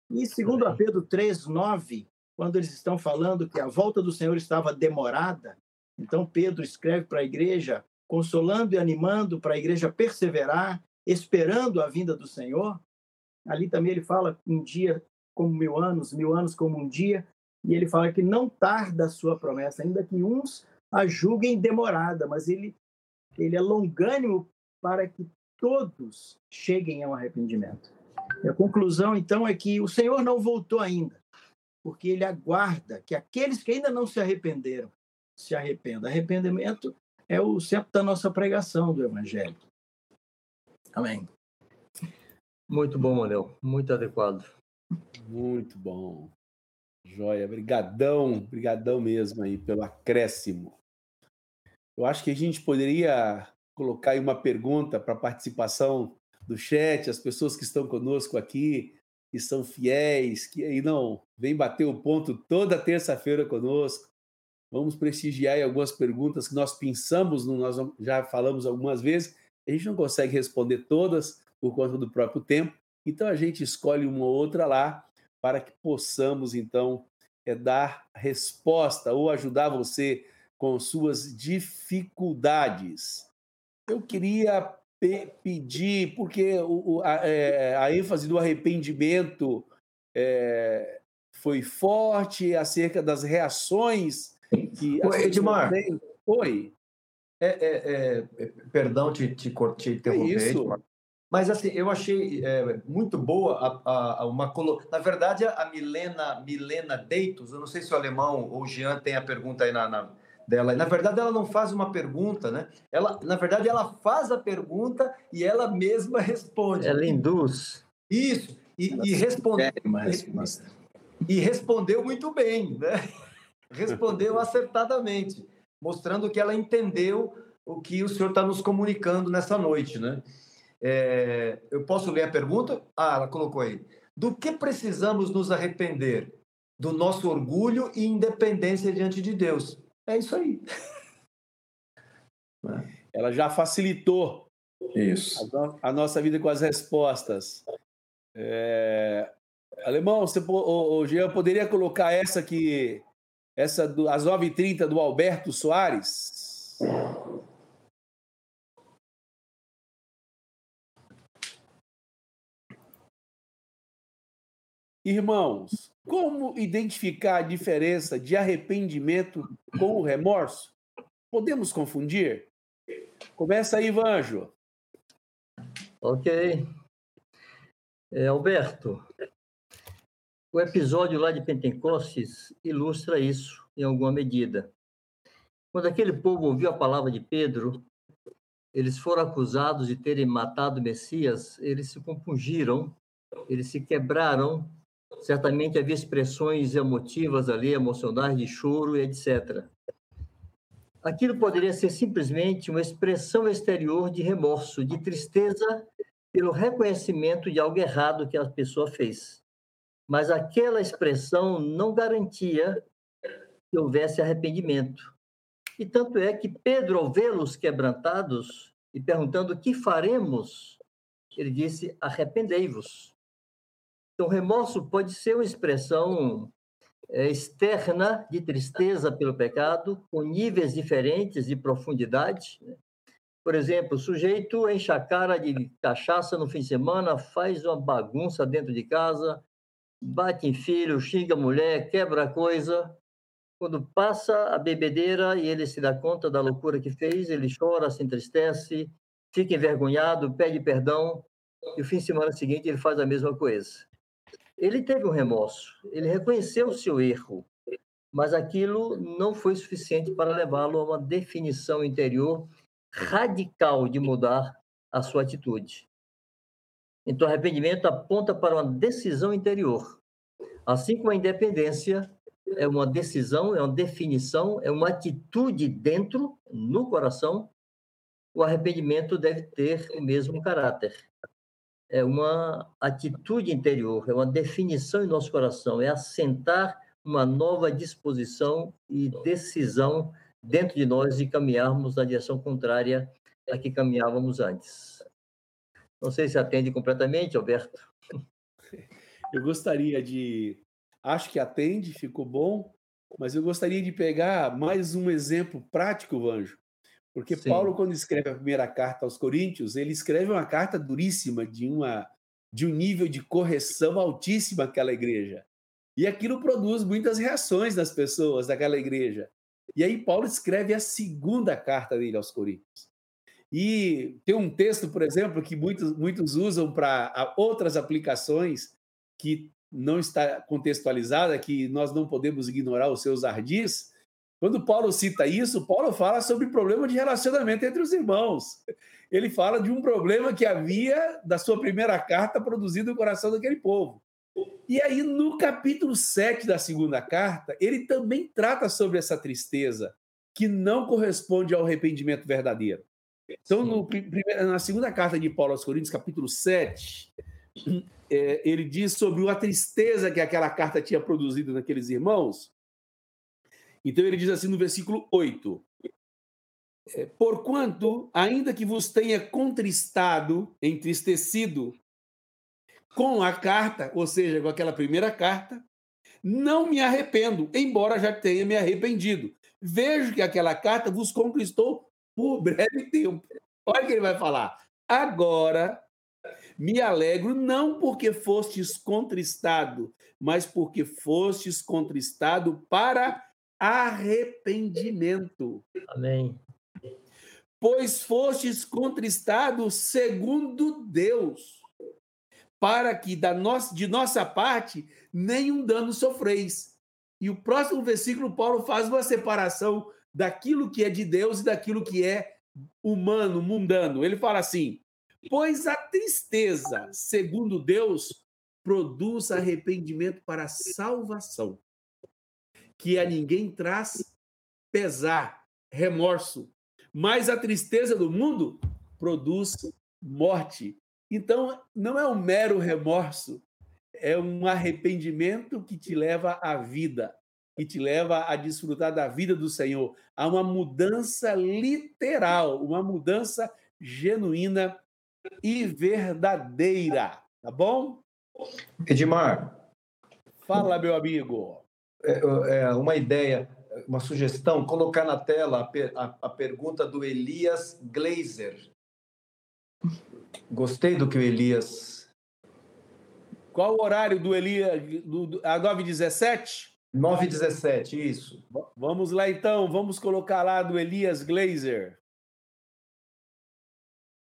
E segundo a Pedro 3, 9, quando eles estão falando que a volta do Senhor estava demorada, então Pedro escreve para a igreja, consolando e animando para a igreja perseverar, esperando a vinda do Senhor. Ali também ele fala um dia como mil anos, mil anos como um dia, e ele fala que não tarda a sua promessa, ainda que uns a julguem demorada, mas ele, ele é longânimo para que todos cheguem ao arrependimento. E a conclusão, então, é que o Senhor não voltou ainda, porque ele aguarda que aqueles que ainda não se arrependeram se arrependam. Arrependimento é o centro da nossa pregação do Evangelho. Amém. Muito bom, Manel. Muito adequado. Muito bom. Joia, brigadão, brigadão mesmo aí pelo acréscimo. Eu acho que a gente poderia colocar aí uma pergunta para a participação do chat, as pessoas que estão conosco aqui, que são fiéis, que aí não vem bater o ponto toda terça-feira conosco. Vamos prestigiar aí algumas perguntas que nós pensamos, nós já falamos algumas vezes, a gente não consegue responder todas por conta do próprio tempo, então a gente escolhe uma ou outra lá para que possamos, então, é, dar resposta ou ajudar você com suas dificuldades. Eu queria pe pedir, porque o, a, é, a, ênfase do arrependimento é, foi forte acerca das reações que. Oi, Edmar. Oi. É, é, é, perdão te, te, te interromper, Edmar. Mas assim, eu achei é, muito boa a, a, a uma Na verdade, a Milena Milena Deitos, eu não sei se o alemão ou o Jean tem a pergunta aí na, na dela. Na verdade, ela não faz uma pergunta, né? Ela, na verdade, ela faz a pergunta e ela mesma responde. Ela induz. Isso. E, e respondeu. E respondeu muito bem, né? Respondeu acertadamente, mostrando que ela entendeu o que o senhor está nos comunicando nessa noite, né? É, eu posso ler a pergunta? Ah, ela colocou aí. Do que precisamos nos arrepender? Do nosso orgulho e independência diante de Deus. É isso aí. Ela já facilitou isso. A, nossa vida com as respostas. É... Alemão, você, o, o Jean poderia colocar essa aqui, essa do, às 9h30 do Alberto Soares? Irmãos, como identificar a diferença de arrependimento com o remorso? Podemos confundir? Começa aí, Vanjo. Ok. É, Alberto, o episódio lá de Pentecostes ilustra isso em alguma medida. Quando aquele povo ouviu a palavra de Pedro, eles foram acusados de terem matado o Messias, eles se compungiram, eles se quebraram Certamente havia expressões emotivas ali, emocionais, de choro e etc. Aquilo poderia ser simplesmente uma expressão exterior de remorso, de tristeza pelo reconhecimento de algo errado que a pessoa fez. Mas aquela expressão não garantia que houvesse arrependimento. E tanto é que Pedro, ao vê-los quebrantados e perguntando o que faremos, ele disse: arrependei-vos. Então, remorso pode ser uma expressão é, externa de tristeza pelo pecado, com níveis diferentes de profundidade. Né? Por exemplo, o sujeito enche a cara de cachaça no fim de semana, faz uma bagunça dentro de casa, bate em filho, xinga a mulher, quebra coisa. Quando passa a bebedeira e ele se dá conta da loucura que fez, ele chora, se entristece, fica envergonhado, pede perdão, e o fim de semana seguinte ele faz a mesma coisa. Ele teve um remorso, ele reconheceu o seu erro, mas aquilo não foi suficiente para levá-lo a uma definição interior radical de mudar a sua atitude. Então, arrependimento aponta para uma decisão interior. Assim como a independência é uma decisão, é uma definição, é uma atitude dentro, no coração, o arrependimento deve ter o mesmo caráter. É uma atitude interior, é uma definição em nosso coração, é assentar uma nova disposição e decisão dentro de nós de caminharmos na direção contrária à que caminhávamos antes. Não sei se atende completamente, Alberto. Eu gostaria de. Acho que atende, ficou bom, mas eu gostaria de pegar mais um exemplo prático, Vanjo, porque Sim. Paulo, quando escreve a primeira carta aos Coríntios, ele escreve uma carta duríssima, de, uma, de um nível de correção altíssimo àquela igreja. E aquilo produz muitas reações das pessoas daquela igreja. E aí Paulo escreve a segunda carta dele aos Coríntios. E tem um texto, por exemplo, que muitos, muitos usam para outras aplicações que não está contextualizada, que nós não podemos ignorar os seus ardis, quando Paulo cita isso, Paulo fala sobre problema de relacionamento entre os irmãos. Ele fala de um problema que havia da sua primeira carta produzido no coração daquele povo. E aí, no capítulo 7 da segunda carta, ele também trata sobre essa tristeza que não corresponde ao arrependimento verdadeiro. Então, no, na segunda carta de Paulo aos Coríntios, capítulo 7, é, ele diz sobre a tristeza que aquela carta tinha produzido naqueles irmãos, então ele diz assim no versículo 8: é, Porquanto, ainda que vos tenha contristado, entristecido com a carta, ou seja, com aquela primeira carta, não me arrependo, embora já tenha me arrependido. Vejo que aquela carta vos conquistou por breve tempo. Olha o que ele vai falar. Agora me alegro não porque fostes contristado, mas porque fostes contristado para arrependimento. Amém. Pois fostes contristados segundo Deus, para que da nossa, de nossa parte nenhum dano sofreis. E o próximo versículo, Paulo faz uma separação daquilo que é de Deus e daquilo que é humano, mundano. Ele fala assim: Pois a tristeza, segundo Deus, produz arrependimento para salvação que a ninguém traz pesar, remorso, mas a tristeza do mundo produz morte. Então, não é um mero remorso, é um arrependimento que te leva à vida, que te leva a desfrutar da vida do Senhor. Há uma mudança literal, uma mudança genuína e verdadeira, tá bom? Edmar. Fala, meu amigo. É, é, uma ideia, uma sugestão, colocar na tela a, per, a, a pergunta do Elias Glazer. Gostei do que o Elias. Qual o horário do Elias? Do, do, a 9h17? 9h17, isso. Vamos lá então, vamos colocar lá do Elias Glazer.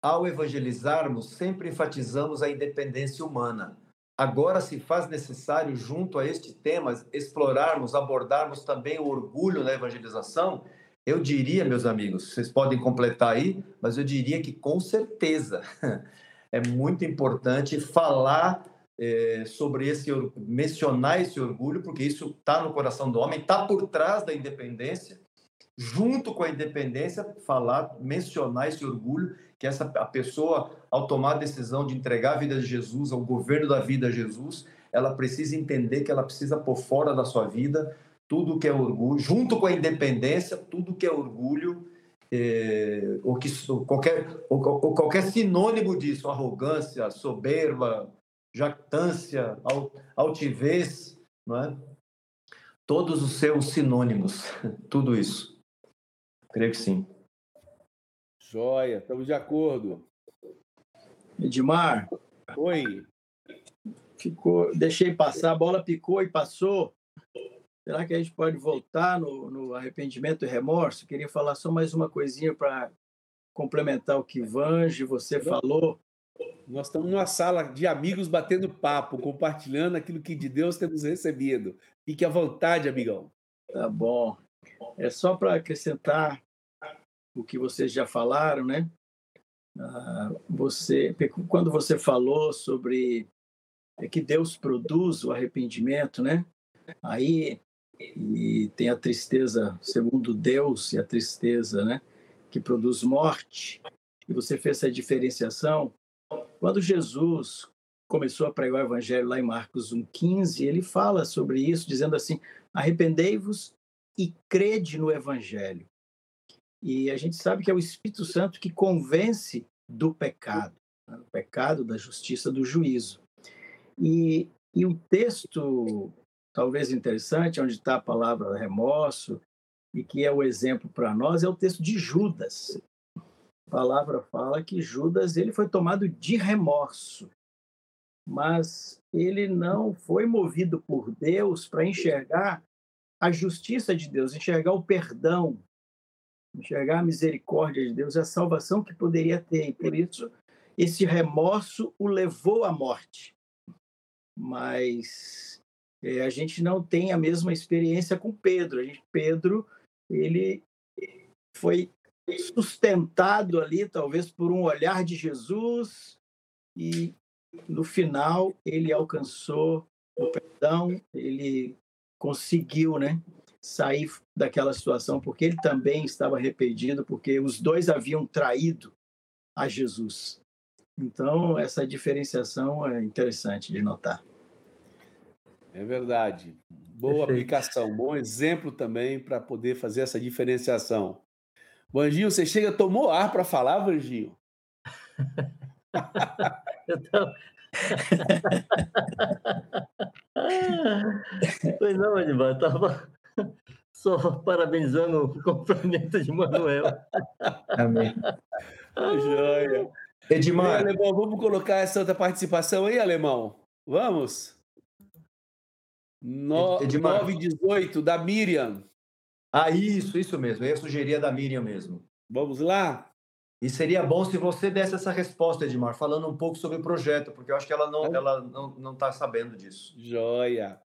Ao evangelizarmos, sempre enfatizamos a independência humana Agora se faz necessário, junto a este tema, explorarmos, abordarmos também o orgulho na evangelização. Eu diria, meus amigos, vocês podem completar aí, mas eu diria que com certeza é muito importante falar é, sobre esse, mencionar esse orgulho, porque isso está no coração do homem, está por trás da independência junto com a independência, falar, mencionar esse orgulho que essa a pessoa, ao tomar a decisão de entregar a vida de Jesus, ao governo da vida a Jesus, ela precisa entender que ela precisa pôr fora da sua vida tudo que é orgulho, junto com a independência, tudo que é orgulho, é, ou que qualquer, ou, ou qualquer sinônimo disso, arrogância, soberba, jactância, altivez, não é? todos os seus sinônimos, tudo isso. Creio que sim. Joia, estamos de acordo. Edmar. Oi. Ficou, deixei passar, a bola picou e passou. Será que a gente pode voltar no, no arrependimento e remorso? Queria falar só mais uma coisinha para complementar o que Vange você falou. Nós estamos numa sala de amigos batendo papo, compartilhando aquilo que de Deus temos recebido. Fique à vontade, amigão. Tá bom. É só para acrescentar o que vocês já falaram, né? Ah, você, quando você falou sobre é que Deus produz o arrependimento, né? Aí e tem a tristeza segundo Deus e a tristeza, né? Que produz morte. E você fez essa diferenciação. Quando Jesus começou a pregar o evangelho lá em Marcos 1,15, ele fala sobre isso, dizendo assim: arrependei-vos e crede no evangelho. E a gente sabe que é o Espírito Santo que convence do pecado, né? do pecado, da justiça, do juízo. E, e o texto, talvez interessante, onde está a palavra remorso, e que é o exemplo para nós, é o texto de Judas. A palavra fala que Judas ele foi tomado de remorso, mas ele não foi movido por Deus para enxergar a justiça de Deus, enxergar o perdão enxergar a misericórdia de Deus, a salvação que poderia ter. E por isso, esse remorso o levou à morte. Mas é, a gente não tem a mesma experiência com Pedro. Gente, Pedro, ele foi sustentado ali, talvez por um olhar de Jesus, e no final ele alcançou o perdão, ele conseguiu, né, sair daquela situação, porque ele também estava arrependido, porque os dois haviam traído a Jesus. Então, essa diferenciação é interessante de notar. É verdade. Boa Perfeito. aplicação, bom exemplo também para poder fazer essa diferenciação. Vanginho, você chega, tomou ar para falar, Vanginho? Eu tô... pois não, Edmar, eu tava só parabenizando o complemento de Manuel. Amém. Joia. Edmar. Alemão, vamos colocar essa outra participação aí, Alemão? Vamos? No, Edmar. 9 e 18, da Miriam. Ah, isso, isso mesmo. Eu sugeria da Miriam mesmo. Vamos lá? E seria bom se você desse essa resposta, Edmar, falando um pouco sobre o projeto, porque eu acho que ela não está ela não, não tá sabendo disso. Joia.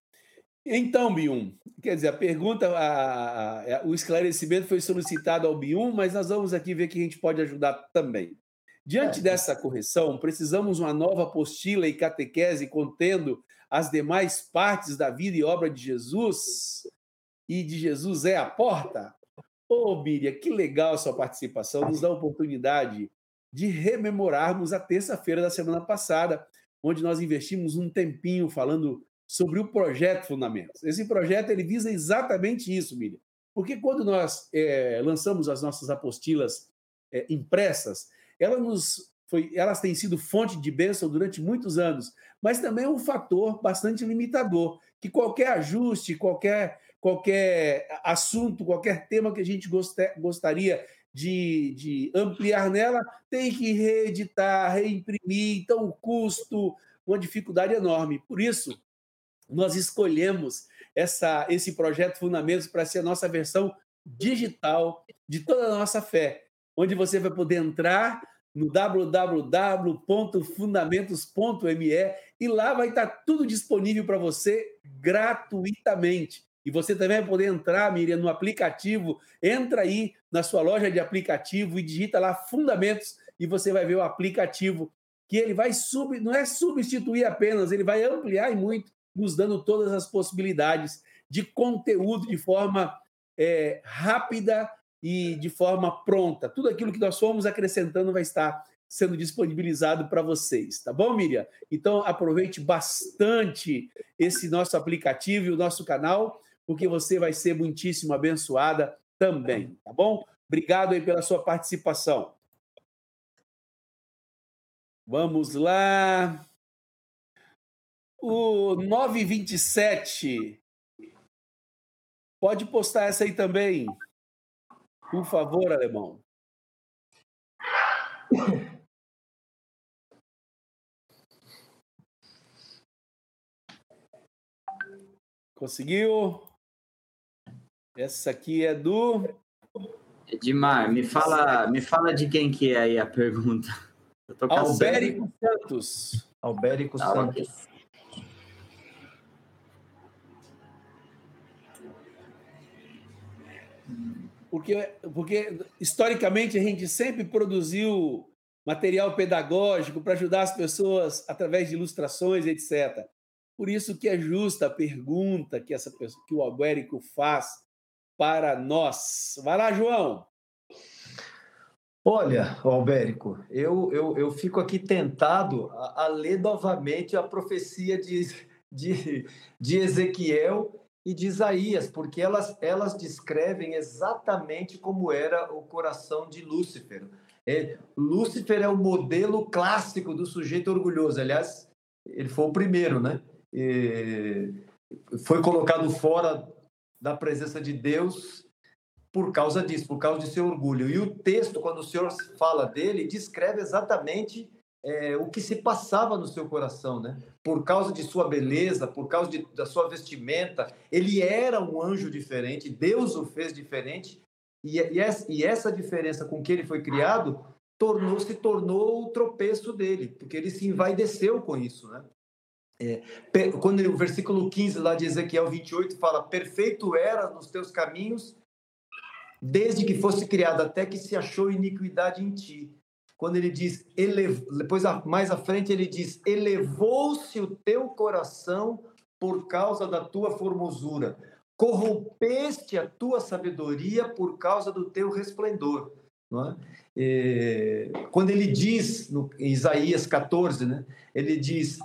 Então, Bium, quer dizer, a pergunta, a, a, o esclarecimento foi solicitado ao Bium, mas nós vamos aqui ver que a gente pode ajudar também. Diante é. dessa correção, precisamos uma nova apostila e catequese contendo as demais partes da vida e obra de Jesus? E de Jesus é a porta? Ô, oh, Miriam, que legal a sua participação, nos dá a oportunidade de rememorarmos a terça-feira da semana passada, onde nós investimos um tempinho falando sobre o projeto Fundamentos. Esse projeto ele visa exatamente isso, Miriam. Porque quando nós é, lançamos as nossas apostilas é, impressas, elas, nos foi, elas têm sido fonte de bênção durante muitos anos, mas também é um fator bastante limitador, que qualquer ajuste, qualquer, qualquer assunto, qualquer tema que a gente gostaria de, de ampliar nela, tem que reeditar, reimprimir, então o custo, uma dificuldade enorme. Por isso, nós escolhemos essa, esse projeto Fundamentos para ser a nossa versão digital de toda a nossa fé, onde você vai poder entrar no www.fundamentos.me e lá vai estar tudo disponível para você gratuitamente. E você também vai poder entrar, Miriam, no aplicativo. Entra aí na sua loja de aplicativo e digita lá Fundamentos e você vai ver o aplicativo que ele vai sub, não é substituir apenas, ele vai ampliar e muito nos dando todas as possibilidades de conteúdo de forma é, rápida e de forma pronta. Tudo aquilo que nós fomos acrescentando vai estar sendo disponibilizado para vocês, tá bom, Miriam? Então aproveite bastante esse nosso aplicativo e o nosso canal, porque você vai ser muitíssimo abençoada também, tá bom? Obrigado aí pela sua participação. Vamos lá. O 927. Pode postar essa aí também. Por favor, alemão. Conseguiu? Essa aqui é do Edmar, me fala, me fala de quem que é aí a pergunta. Albérico Santos. Albérico ah, Santos. Porque, porque historicamente a gente sempre produziu material pedagógico para ajudar as pessoas através de ilustrações, etc. Por isso que é justa a pergunta que essa pessoa, que o Albérico faz para nós. Vai lá, João. Olha, Albérico, eu, eu, eu fico aqui tentado a, a ler novamente a profecia de, de, de Ezequiel e de Isaías, porque elas, elas descrevem exatamente como era o coração de Lúcifer. É, Lúcifer é o modelo clássico do sujeito orgulhoso. Aliás, ele foi o primeiro, né? E foi colocado fora da presença de Deus por causa disso, por causa de seu orgulho. E o texto, quando o Senhor fala dele, descreve exatamente é, o que se passava no seu coração, né? Por causa de sua beleza, por causa de, da sua vestimenta, ele era um anjo diferente, Deus o fez diferente, e, e, essa, diferença com que ele foi criado tornou se tornou o tropeço dele, porque ele se envaideceu com isso, né? É, quando o versículo 15 lá de Ezequiel 28 fala: Perfeito era nos teus caminhos desde que fosse criado, até que se achou iniquidade em ti. Quando ele diz, elev... depois mais à frente ele diz, elevou-se o teu coração por causa da tua formosura, corrompeste a tua sabedoria por causa do teu resplendor. É? E, quando ele diz, no, em Isaías 14, né, ele diz,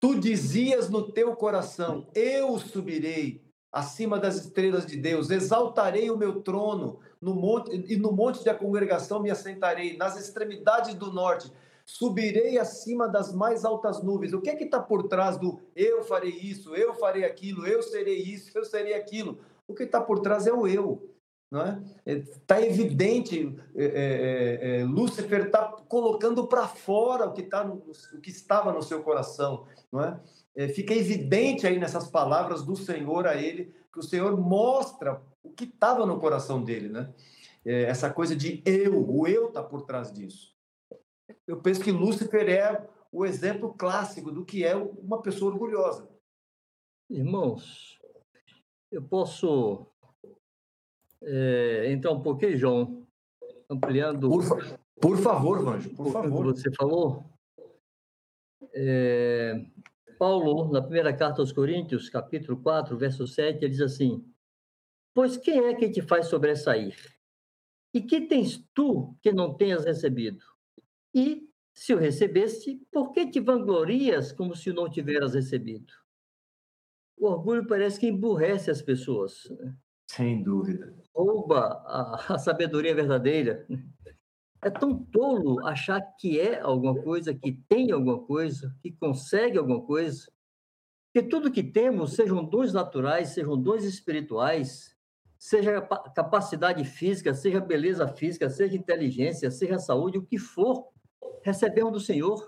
tu dizias no teu coração, eu subirei acima das estrelas de Deus, exaltarei o meu trono no monte e no monte da congregação me assentarei, nas extremidades do norte, subirei acima das mais altas nuvens. O que é que está por trás do eu farei isso, eu farei aquilo, eu serei isso, eu serei aquilo? O que está por trás é o eu. Não é? Está é, evidente, é, é, é, Lúcifer está colocando para fora o que, tá no, o que estava no seu coração. É? é, fica evidente aí nessas palavras do Senhor a ele, que o Senhor mostra o que estava no coração dele, né? É, essa coisa de eu, o eu está por trás disso. Eu penso que Lúcifer é o exemplo clássico do que é uma pessoa orgulhosa. Irmãos, eu posso é, entrar um pouquinho, João, ampliando. Por, por favor, Manjo, por favor. Que você falou. É, Paulo, na primeira carta aos Coríntios, capítulo 4, verso 7, ele diz assim: Pois quem é que te faz sobressair? E que tens tu que não tenhas recebido? E, se o recebeste, por que te vanglorias como se não tiveras recebido? O orgulho parece que emburrece as pessoas. Né? Sem dúvida. Rouba a, a sabedoria verdadeira. É tão tolo achar que é alguma coisa, que tem alguma coisa, que consegue alguma coisa. Que tudo que temos, sejam dons naturais, sejam dons espirituais, seja capacidade física, seja beleza física, seja inteligência, seja saúde, o que for, recebemos do Senhor.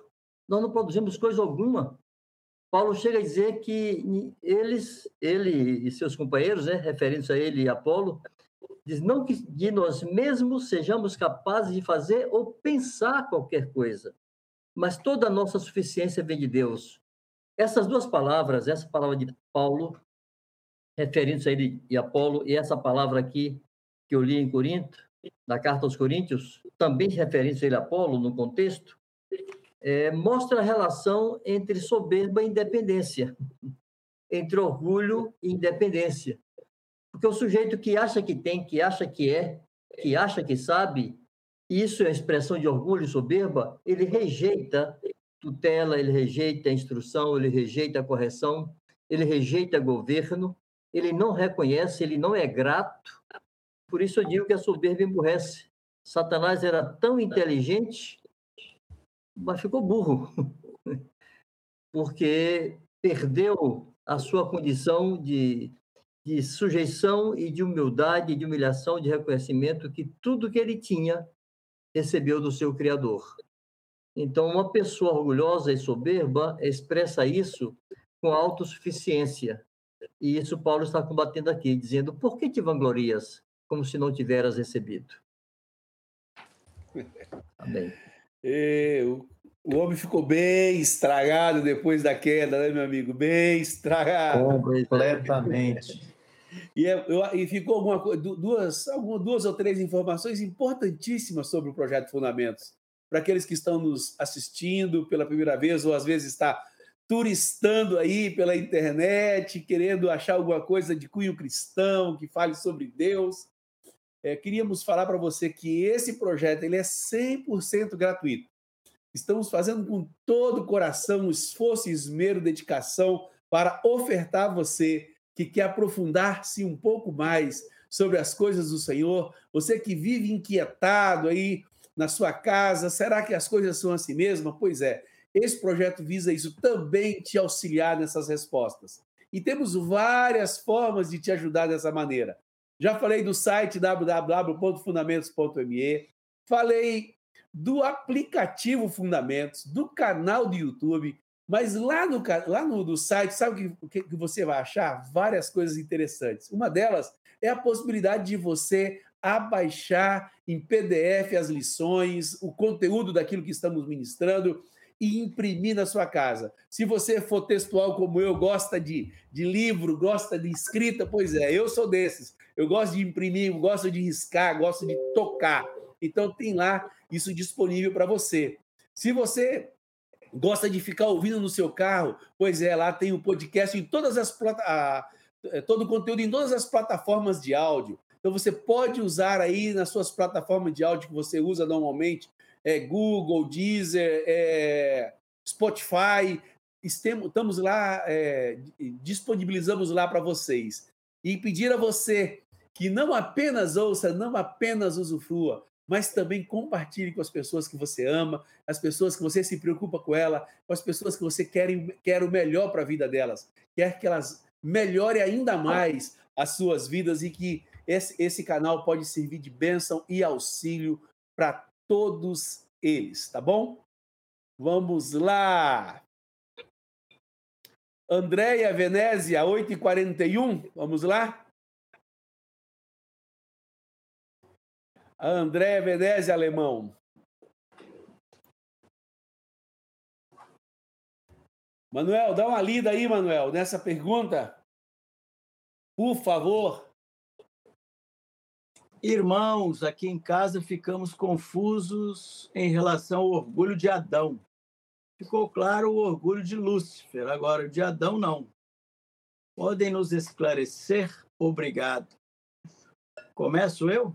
Nós não produzimos coisa alguma. Paulo chega a dizer que eles, ele e seus companheiros, né, referindo-se a ele e Apolo, Diz, não que de nós mesmos sejamos capazes de fazer ou pensar qualquer coisa, mas toda a nossa suficiência vem de Deus. Essas duas palavras, essa palavra de Paulo, referindo-se a ele e Apolo, e essa palavra aqui que eu li em Corinto, na carta aos Coríntios, também referindo-se a ele Apolo, no contexto, é, mostra a relação entre soberba e independência, entre orgulho e independência. Porque o sujeito que acha que tem, que acha que é, que acha que sabe, isso é expressão de orgulho e soberba, ele rejeita tutela, ele rejeita a instrução, ele rejeita a correção, ele rejeita governo, ele não reconhece, ele não é grato. Por isso eu digo que a soberba emburrece. Satanás era tão inteligente, mas ficou burro, porque perdeu a sua condição de de sujeição e de humildade, de humilhação, de reconhecimento que tudo que ele tinha recebeu do seu Criador. Então, uma pessoa orgulhosa e soberba expressa isso com autossuficiência. E isso Paulo está combatendo aqui, dizendo: por que te vanglorias como se não tiveras recebido? Amém. E, o, o homem ficou bem estragado depois da queda, né, meu amigo? Bem estragado. Completamente. E, é, eu, e ficou alguma, duas, algumas, duas ou três informações importantíssimas sobre o projeto Fundamentos. Para aqueles que estão nos assistindo pela primeira vez, ou às vezes está turistando aí pela internet, querendo achar alguma coisa de cunho cristão, que fale sobre Deus. É, queríamos falar para você que esse projeto ele é 100% gratuito. Estamos fazendo com todo o coração, esforço, esmero, dedicação para ofertar a você que quer aprofundar-se um pouco mais sobre as coisas do Senhor, você que vive inquietado aí na sua casa, será que as coisas são assim mesmo? Pois é, esse projeto visa isso também te auxiliar nessas respostas. E temos várias formas de te ajudar dessa maneira. Já falei do site www.fundamentos.me, falei do aplicativo Fundamentos, do canal do YouTube, mas lá no, lá no, no site, sabe o que, que você vai achar? Várias coisas interessantes. Uma delas é a possibilidade de você abaixar em PDF as lições, o conteúdo daquilo que estamos ministrando e imprimir na sua casa. Se você for textual como eu, gosta de, de livro, gosta de escrita, pois é, eu sou desses. Eu gosto de imprimir, gosto de riscar, gosto de tocar. Então tem lá isso disponível para você. Se você gosta de ficar ouvindo no seu carro, pois é, lá tem o podcast em todas as é, todo o conteúdo em todas as plataformas de áudio. Então você pode usar aí nas suas plataformas de áudio que você usa normalmente, é, Google, Deezer, é, Spotify. Estamos lá, é, disponibilizamos lá para vocês. E pedir a você que não apenas ouça, não apenas usufrua, mas também compartilhe com as pessoas que você ama, as pessoas que você se preocupa com ela, com as pessoas que você quer, quer o melhor para a vida delas, quer que elas melhorem ainda mais as suas vidas e que esse, esse canal pode servir de bênção e auxílio para todos eles, tá bom? Vamos lá! Andréia Venezia, 8h41, vamos lá? Andréia Venezia, alemão. Manuel, dá uma lida aí, Manuel, nessa pergunta. Por favor. Irmãos, aqui em casa ficamos confusos em relação ao orgulho de Adão. Ficou claro o orgulho de Lúcifer, agora o de Adão não. Podem nos esclarecer? Obrigado. Começo eu?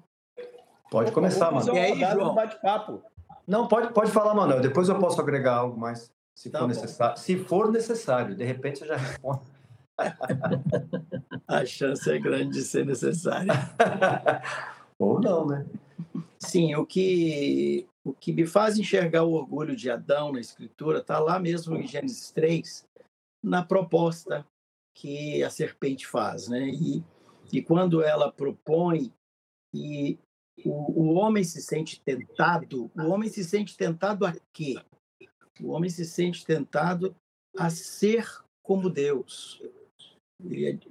Pode começar, mano. E aí, João? bate-papo. Não, pode, pode falar, Manuel. Depois eu posso agregar algo mais, se tá for bom. necessário. Se for necessário, de repente você já responde. A chance é grande de ser necessário. Ou não, né? Sim, o que, o que me faz enxergar o orgulho de Adão na Escritura está lá mesmo em Gênesis 3, na proposta que a serpente faz. Né? E, e quando ela propõe e o, o homem se sente tentado. O homem se sente tentado a quê? O homem se sente tentado a ser como Deus.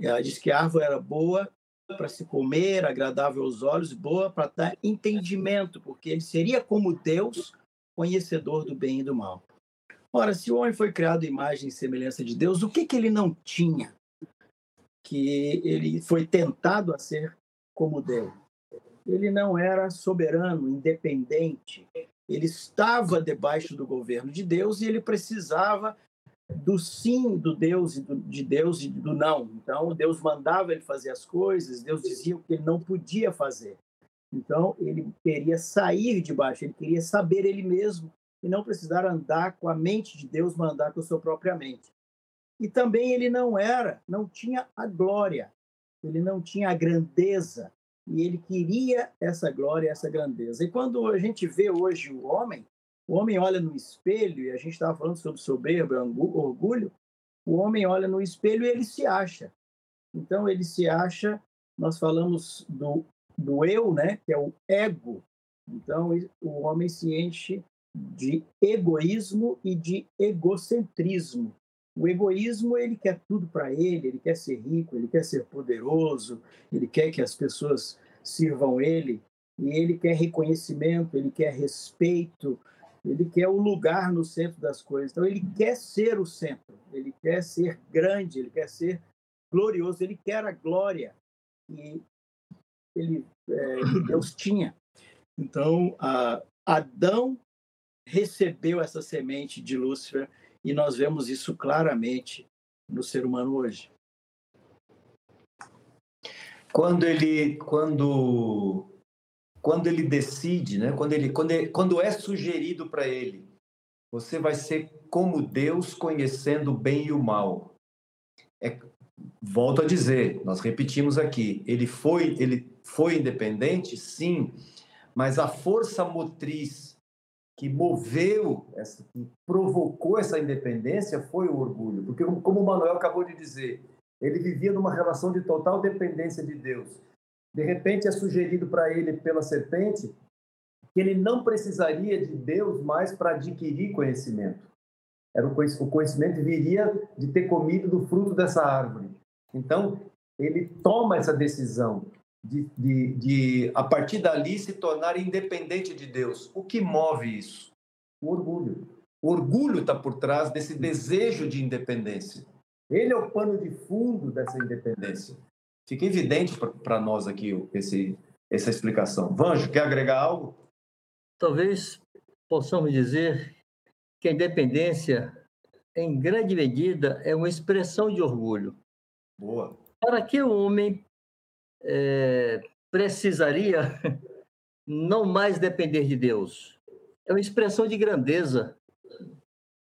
Ela diz que a árvore era boa para se comer, agradável aos olhos, boa para dar entendimento, porque ele seria como Deus, conhecedor do bem e do mal. Ora, se o homem foi criado em imagem e semelhança de Deus, o que, que ele não tinha? Que ele foi tentado a ser como Deus ele não era soberano, independente. Ele estava debaixo do governo de Deus e ele precisava do sim do Deus e do, de Deus e do não. Então, Deus mandava ele fazer as coisas, Deus dizia o que ele não podia fazer. Então, ele queria sair de baixo, ele queria saber ele mesmo e não precisar andar com a mente de Deus, mandar com a sua própria mente. E também ele não era, não tinha a glória, ele não tinha a grandeza, e ele queria essa glória, essa grandeza. E quando a gente vê hoje o homem, o homem olha no espelho, e a gente estava falando sobre soberba, orgulho, o homem olha no espelho e ele se acha. Então ele se acha, nós falamos do, do eu, né, que é o ego. Então o homem se enche de egoísmo e de egocentrismo. O egoísmo, ele quer tudo para ele, ele quer ser rico, ele quer ser poderoso, ele quer que as pessoas sirvam ele, e ele quer reconhecimento, ele quer respeito, ele quer o lugar no centro das coisas. Então, ele quer ser o centro, ele quer ser grande, ele quer ser glorioso, ele quer a glória que, ele, é, que Deus tinha. Então, Adão recebeu essa semente de Lúcifer e nós vemos isso claramente no ser humano hoje. Quando ele, quando, quando ele decide, né? Quando ele, quando, ele, quando é sugerido para ele, você vai ser como Deus, conhecendo o bem e o mal. É, volto a dizer, nós repetimos aqui, ele foi, ele foi independente, sim, mas a força motriz que moveu, essa, que provocou essa independência foi o orgulho. Porque, como o Manuel acabou de dizer, ele vivia numa relação de total dependência de Deus. De repente é sugerido para ele pela serpente que ele não precisaria de Deus mais para adquirir conhecimento. Era o conhecimento viria de ter comido do fruto dessa árvore. Então, ele toma essa decisão de, de, de, a partir dali, se tornar independente de Deus. O que move isso? O orgulho. O orgulho está por trás desse desejo de independência. Ele é o pano de fundo dessa independência. Fica evidente para nós aqui esse, essa explicação. Vanjo, quer agregar algo? Talvez possamos dizer que a independência, em grande medida, é uma expressão de orgulho. Boa. Para que o homem é, precisaria não mais depender de Deus. É uma expressão de grandeza.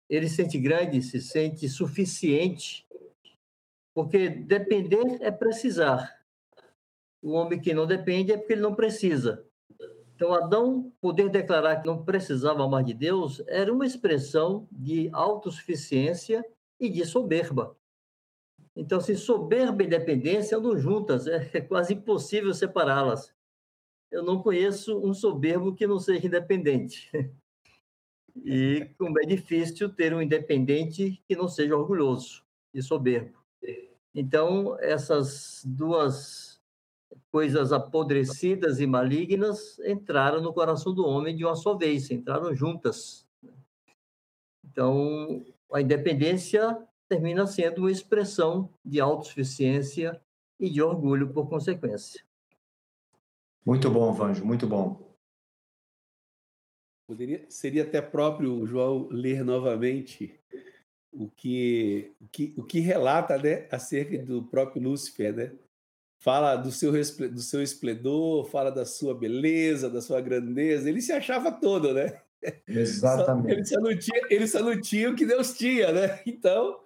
Ele se sente grande, se sente suficiente, porque depender é precisar. O homem que não depende é porque ele não precisa. Então, Adão poder declarar que não precisava mais de Deus era uma expressão de autossuficiência e de soberba. Então, se soberba e dependência andam juntas, é, é quase impossível separá-las. Eu não conheço um soberbo que não seja independente. E como é difícil ter um independente que não seja orgulhoso e soberbo. Então, essas duas coisas apodrecidas e malignas entraram no coração do homem de uma só vez, entraram juntas. Então, a independência termina sendo uma expressão de autossuficiência e de orgulho por consequência. Muito bom, Vanjo, muito bom. Poderia, seria até próprio, João, ler novamente o que, o que, o que relata né, acerca do próprio Lúcifer, né? Fala do seu, do seu esplendor, fala da sua beleza, da sua grandeza. Ele se achava todo, né? Exatamente. Ele só não tinha, ele só não tinha o que Deus tinha, né? Então,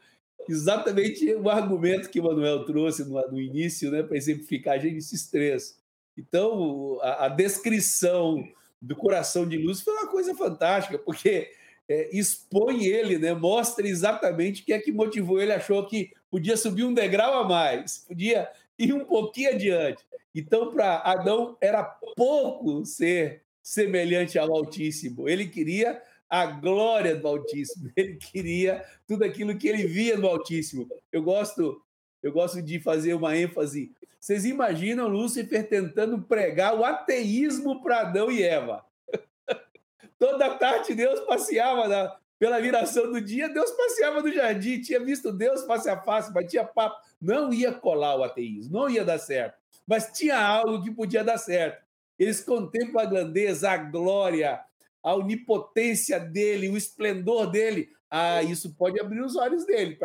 exatamente o argumento que o Manuel trouxe no, no início, né, para exemplificar a Gênesis 3. Então, a, a, descrição do coração de luz foi uma coisa fantástica, porque é, expõe ele, né, mostra exatamente o que é que motivou ele, achou que podia subir um degrau a mais, podia ir um pouquinho adiante. Então, para Adão, era pouco ser semelhante ao Altíssimo. Ele queria a glória do Altíssimo. Ele queria tudo aquilo que ele via no Altíssimo. Eu gosto, eu gosto de fazer uma ênfase. Vocês imaginam Lúcifer tentando pregar o ateísmo para Adão e Eva? Toda tarde Deus passeava na, pela viração do dia, Deus passeava no jardim, tinha visto Deus face a face, batia papo. Não ia colar o ateísmo, não ia dar certo. Mas tinha algo que podia dar certo. Eles contemplam a grandeza, a glória, a onipotência dele, o esplendor dele, ah, isso pode abrir os olhos dele.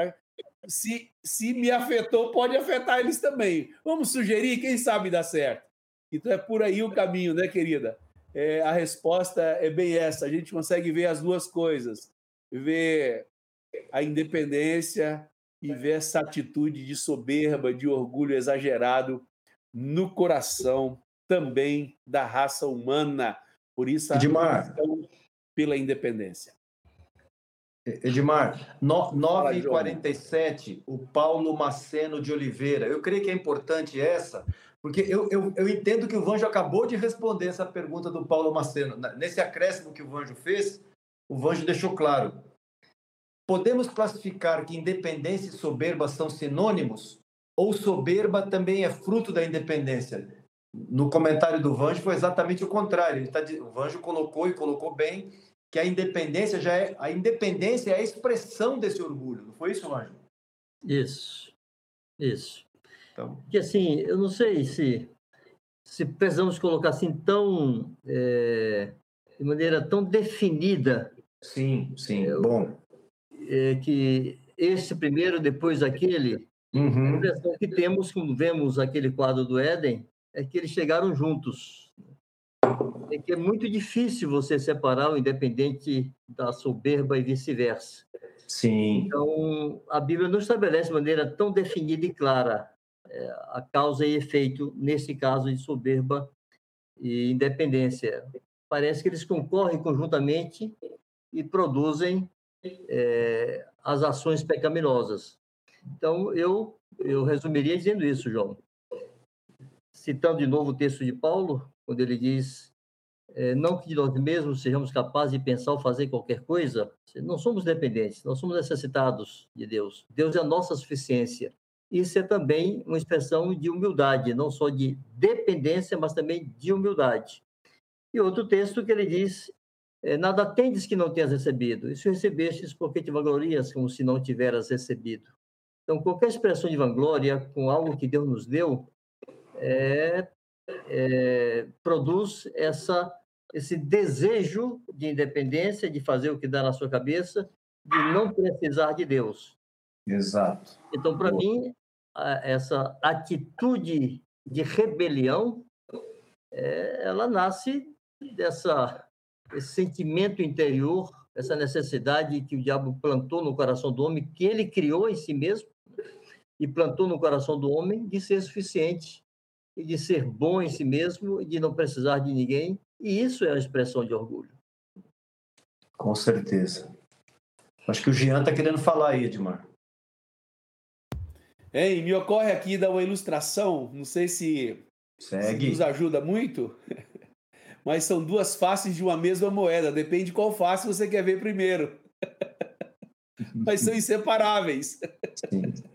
Se, se me afetou, pode afetar eles também. Vamos sugerir, quem sabe dá certo. Então é por aí o caminho, né, querida? É, a resposta é bem essa. A gente consegue ver as duas coisas: ver a independência e ver essa atitude de soberba, de orgulho exagerado no coração também da raça humana por isso, a Edmar, pela independência. Edmar, 9h47, o Paulo Maceno de Oliveira. Eu creio que é importante essa, porque eu, eu, eu entendo que o Vanjo acabou de responder essa pergunta do Paulo Maceno. Nesse acréscimo que o Vanjo fez, o Vanjo deixou claro. Podemos classificar que independência e soberba são sinônimos? Ou soberba também é fruto da independência? No comentário do Vanjo foi exatamente o contrário. Ele tá, o Vanjo colocou e colocou bem que a independência já é a independência é a expressão desse orgulho. Não foi isso, Vanjo? Isso, isso. Então, que assim, eu não sei se se precisamos colocar assim tão é, de maneira tão definida. Sim, sim. É, Bom, é, que esse primeiro, depois aquele, uhum. a impressão que temos quando vemos aquele quadro do Éden é que eles chegaram juntos. É que é muito difícil você separar o independente da soberba e vice-versa. Sim. Então, a Bíblia não estabelece de maneira tão definida e clara a causa e efeito, nesse caso de soberba e independência. Parece que eles concorrem conjuntamente e produzem é, as ações pecaminosas. Então, eu, eu resumiria dizendo isso, João. Citando de novo o texto de Paulo, quando ele diz: é, Não que de nós mesmos sejamos capazes de pensar ou fazer qualquer coisa, não somos dependentes, nós somos necessitados de Deus. Deus é a nossa suficiência. Isso é também uma expressão de humildade, não só de dependência, mas também de humildade. E outro texto que ele diz: é, nada tendes que não tenhas recebido. Isso recebestes porque te vanglorias como se não tiveras recebido. Então, qualquer expressão de vanglória com algo que Deus nos deu é, é, produz essa, esse desejo de independência, de fazer o que dá na sua cabeça, de não precisar de Deus. Exato. Então, para mim, essa atitude de rebelião, é, ela nasce dessa esse sentimento interior, essa necessidade que o diabo plantou no coração do homem, que ele criou em si mesmo e plantou no coração do homem de ser suficiente e de ser bom em si mesmo e de não precisar de ninguém. E isso é a expressão de orgulho. Com certeza. Acho que o Jean está querendo falar aí, Edmar. Hein, me ocorre aqui dar uma ilustração, não sei se, Segue. se nos ajuda muito mas são duas faces de uma mesma moeda. Depende de qual face você quer ver primeiro. mas são inseparáveis.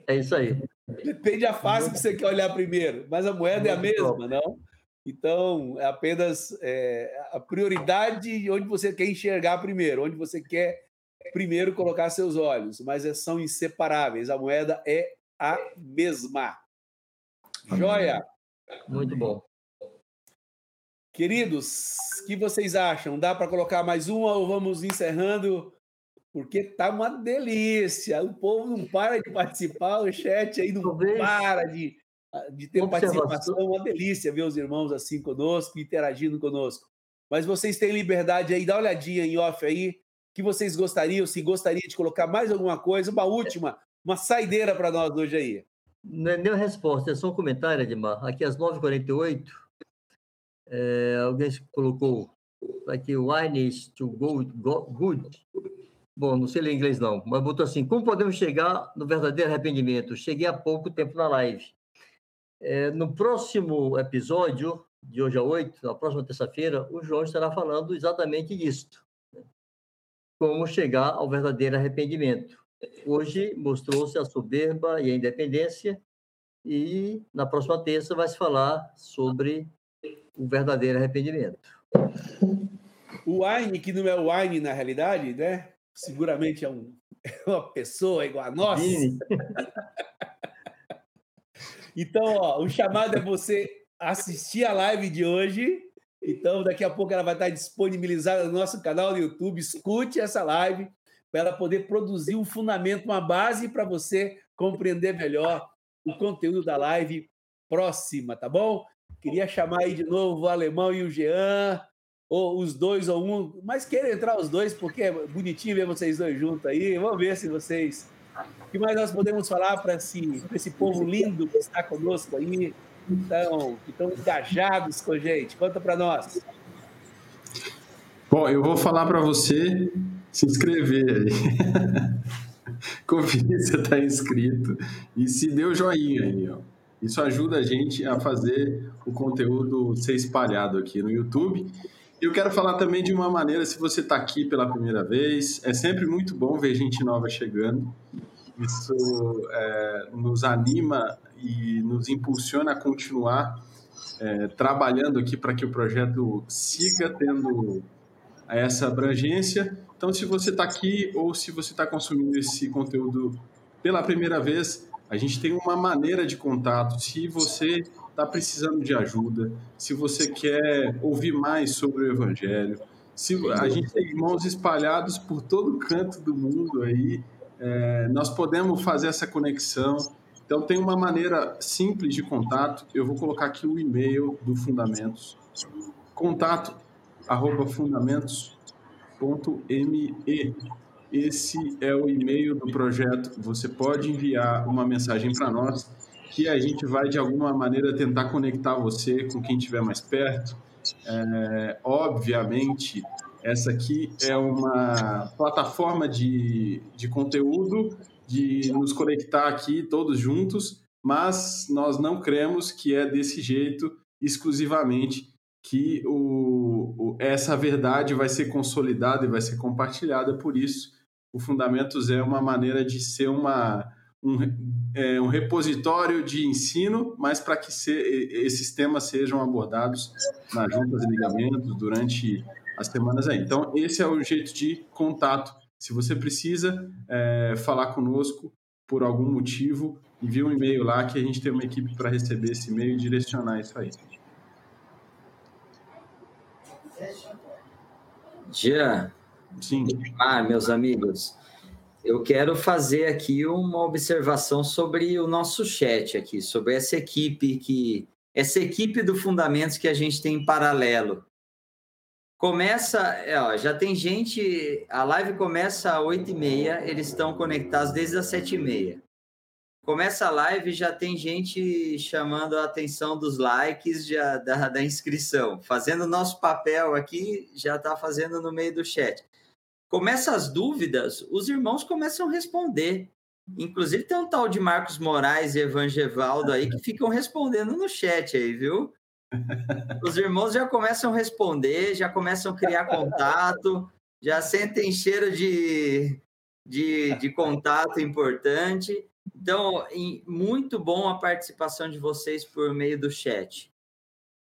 É isso aí. Depende da face que você quer olhar primeiro, mas a moeda é a mesma, não? Então, é apenas é, a prioridade onde você quer enxergar primeiro, onde você quer primeiro colocar seus olhos, mas é, são inseparáveis. A moeda é a mesma. Joia? Muito bom. Queridos, o que vocês acham? Dá para colocar mais uma ou vamos encerrando? Porque tá uma delícia. O povo não para de participar, o chat aí não Talvez. para de, de ter participação. É uma delícia ver os irmãos assim conosco, interagindo conosco. Mas vocês têm liberdade aí, dá uma olhadinha em off aí, que vocês gostariam, se gostaria de colocar mais alguma coisa, uma última, uma saideira para nós hoje aí. Não é nem resposta, é só um comentário, Edmar. Aqui às 9h48, é, alguém colocou aqui, wine is to go, go good. Bom, não sei ler inglês não, mas botou assim, como podemos chegar no verdadeiro arrependimento? Cheguei há pouco tempo na live. É, no próximo episódio, de hoje a 8, na próxima terça-feira, o João estará falando exatamente disto. Né? Como chegar ao verdadeiro arrependimento. Hoje mostrou-se a soberba e a independência, e na próxima terça vai se falar sobre o verdadeiro arrependimento. O Wine, que não é o Wine na realidade, né? Seguramente é, um, é uma pessoa igual a nós. então, ó, o chamado é você assistir a live de hoje. Então, daqui a pouco ela vai estar disponibilizada no nosso canal do YouTube. Escute essa live para ela poder produzir um fundamento, uma base para você compreender melhor o conteúdo da live próxima, tá bom? Queria chamar aí de novo o Alemão e o Jean, ou os dois ou um, mas quero entrar os dois porque é bonitinho ver vocês dois juntos aí. Vamos ver se vocês. O que mais nós podemos falar para esse, esse povo lindo que está conosco aí, então, que estão engajados com a gente? Conta para nós. Bom, eu vou falar para você se inscrever aí. Conferir se está inscrito e se deu joinha aí, ó. Isso ajuda a gente a fazer o conteúdo ser espalhado aqui no YouTube. Eu quero falar também de uma maneira, se você está aqui pela primeira vez, é sempre muito bom ver gente nova chegando. Isso é, nos anima e nos impulsiona a continuar é, trabalhando aqui para que o projeto siga tendo essa abrangência. Então, se você está aqui ou se você está consumindo esse conteúdo pela primeira vez, a gente tem uma maneira de contato. Se você está precisando de ajuda, se você quer ouvir mais sobre o Evangelho, se a gente tem irmãos espalhados por todo canto do mundo aí, é, nós podemos fazer essa conexão. Então, tem uma maneira simples de contato. Eu vou colocar aqui o e-mail do Fundamentos. Contato arroba fundamentos.me. Esse é o e-mail do projeto. Você pode enviar uma mensagem para nós que a gente vai, de alguma maneira, tentar conectar você com quem estiver mais perto. É, obviamente, essa aqui é uma plataforma de, de conteúdo de nos conectar aqui todos juntos, mas nós não cremos que é desse jeito exclusivamente que o, o, essa verdade vai ser consolidada e vai ser compartilhada. Por isso, o Fundamentos é uma maneira de ser uma, um, é, um repositório de ensino, mas para que se, esses temas sejam abordados nas juntas e ligamentos durante as semanas aí. Então, esse é o jeito de contato se você precisa é, falar conosco por algum motivo, envie um e-mail lá que a gente tem uma equipe para receber esse e-mail e direcionar isso aí. Jean. Sim. Ah, meus amigos, eu quero fazer aqui uma observação sobre o nosso chat aqui, sobre essa equipe que essa equipe do Fundamentos que a gente tem em paralelo. Começa, é, ó, já tem gente, a live começa às 8h30, eles estão conectados desde as 7h30. Começa a live já tem gente chamando a atenção dos likes já, da, da inscrição. Fazendo nosso papel aqui, já está fazendo no meio do chat. Começa as dúvidas, os irmãos começam a responder. Inclusive tem um tal de Marcos Moraes e Evangevaldo aí que ficam respondendo no chat aí, viu? Os irmãos já começam a responder, já começam a criar contato, já sentem cheiro de, de, de contato importante. Então, muito bom a participação de vocês por meio do chat.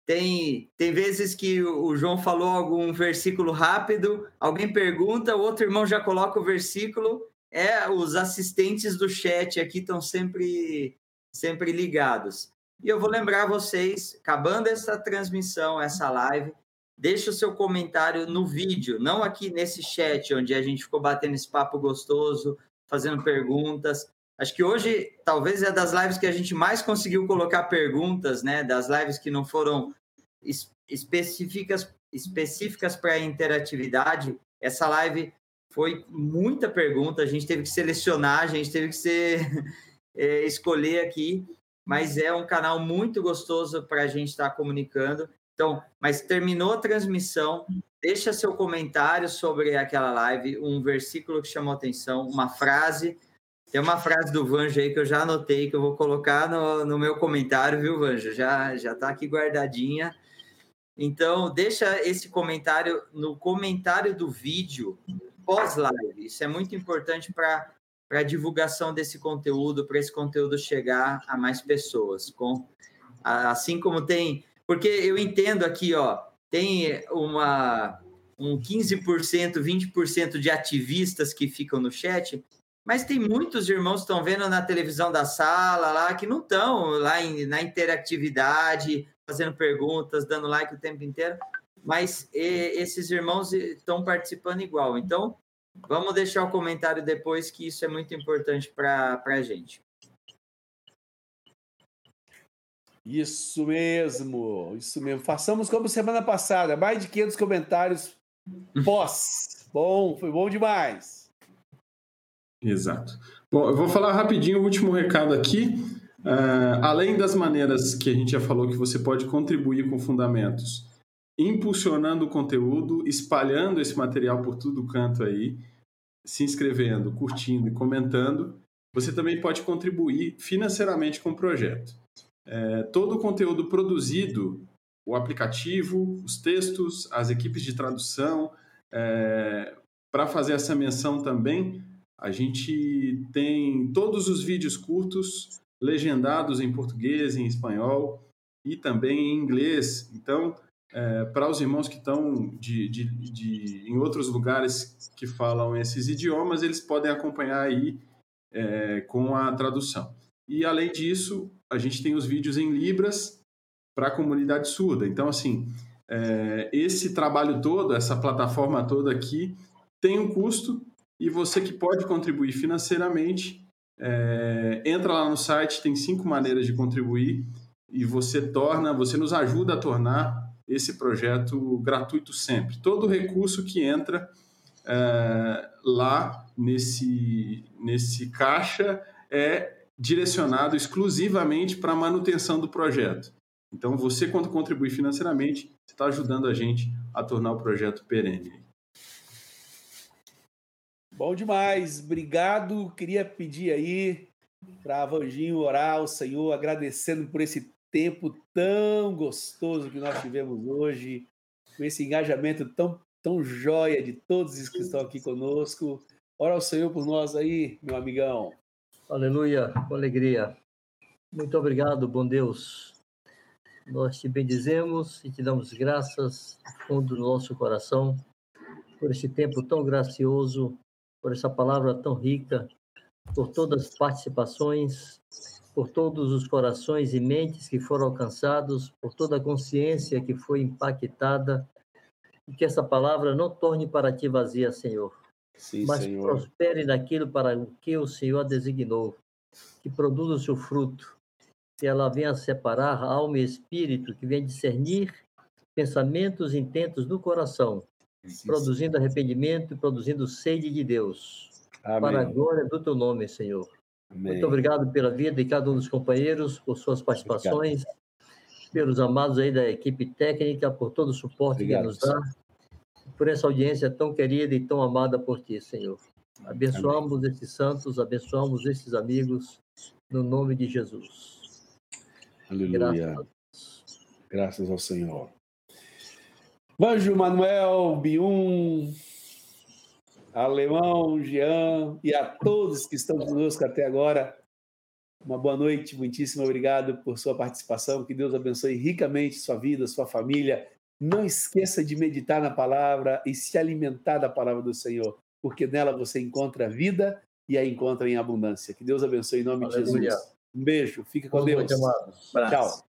Tem, tem vezes que o João falou algum versículo rápido, alguém pergunta, o outro irmão já coloca o versículo. É, os assistentes do chat aqui estão sempre, sempre ligados. E eu vou lembrar vocês, acabando essa transmissão, essa live, deixe o seu comentário no vídeo, não aqui nesse chat, onde a gente ficou batendo esse papo gostoso, fazendo perguntas. Acho que hoje talvez é das lives que a gente mais conseguiu colocar perguntas, né? Das lives que não foram específicas específicas para interatividade. Essa live foi muita pergunta, a gente teve que selecionar, a gente teve que ser, é, escolher aqui mas é um canal muito gostoso para a gente estar tá comunicando. Então, mas terminou a transmissão, deixa seu comentário sobre aquela live, um versículo que chamou atenção, uma frase. Tem uma frase do Vanjo aí que eu já anotei, que eu vou colocar no, no meu comentário, viu, Vanjo? Já já está aqui guardadinha. Então, deixa esse comentário no comentário do vídeo pós-live. Isso é muito importante para para a divulgação desse conteúdo, para esse conteúdo chegar a mais pessoas. Com, assim como tem. Porque eu entendo aqui, ó, tem uma, um 15%, 20% de ativistas que ficam no chat, mas tem muitos irmãos que estão vendo na televisão da sala lá que não estão lá em, na interatividade, fazendo perguntas, dando like o tempo inteiro, mas e, esses irmãos estão participando igual. Então, Vamos deixar o comentário depois, que isso é muito importante para a gente. Isso mesmo, isso mesmo. Façamos como semana passada, mais de 500 comentários pós. bom, foi bom demais. Exato. Bom, eu vou falar rapidinho o último recado aqui. Uh, além das maneiras que a gente já falou que você pode contribuir com fundamentos, impulsionando o conteúdo, espalhando esse material por todo canto aí. se inscrevendo, curtindo e comentando, você também pode contribuir financeiramente com o projeto. É, todo o conteúdo produzido, o aplicativo, os textos, as equipes de tradução, é, para fazer essa menção também, a gente tem todos os vídeos curtos legendados em português, em espanhol e também em inglês. Então, é, para os irmãos que estão de, de, de, em outros lugares que falam esses idiomas, eles podem acompanhar aí é, com a tradução. E, além disso, a gente tem os vídeos em Libras para a comunidade surda. Então, assim, é, esse trabalho todo, essa plataforma toda aqui, tem um custo e você que pode contribuir financeiramente, é, entra lá no site, tem cinco maneiras de contribuir e você torna, você nos ajuda a tornar esse projeto gratuito sempre. Todo recurso que entra é, lá nesse, nesse caixa é direcionado exclusivamente para a manutenção do projeto. Então, você, quando contribui financeiramente, está ajudando a gente a tornar o projeto perene. Bom demais, obrigado. Queria pedir aí para Vanginho orar ao Senhor, agradecendo por esse tempo tão gostoso que nós tivemos hoje, com esse engajamento tão, tão joia de todos os que estão aqui conosco. Ora ao Senhor por nós aí, meu amigão. Aleluia, com alegria. Muito obrigado, bom Deus. Nós te bendizemos e te damos graças do fundo do nosso coração por esse tempo tão gracioso por essa palavra tão rica, por todas as participações, por todos os corações e mentes que foram alcançados, por toda a consciência que foi impactada, e que essa palavra não torne para ti vazia, Senhor, Sim, mas Senhor. prospere naquilo para o que o Senhor designou, que produza o seu fruto, que ela venha separar alma e espírito, que venha discernir pensamentos e intentos do coração, produzindo arrependimento e produzindo sede de Deus. Amém. Para a glória do teu nome, Senhor. Amém. Muito obrigado pela vida de cada um dos companheiros, por suas participações, obrigado. pelos amados aí da equipe técnica, por todo o suporte obrigado, que nos dá, por essa audiência tão querida e tão amada por ti, Senhor. Abençoamos Amém. esses santos, abençoamos esses amigos, no nome de Jesus. Aleluia. Graças, Graças ao Senhor. Banjo Manuel, Bium, Alemão, Jean e a todos que estão conosco até agora. Uma boa noite, muitíssimo obrigado por sua participação. Que Deus abençoe ricamente sua vida, sua família. Não esqueça de meditar na palavra e se alimentar da palavra do Senhor, porque nela você encontra vida e a encontra em abundância. Que Deus abençoe em nome Aleluia. de Jesus. Um beijo, fica com Deus. Tchau.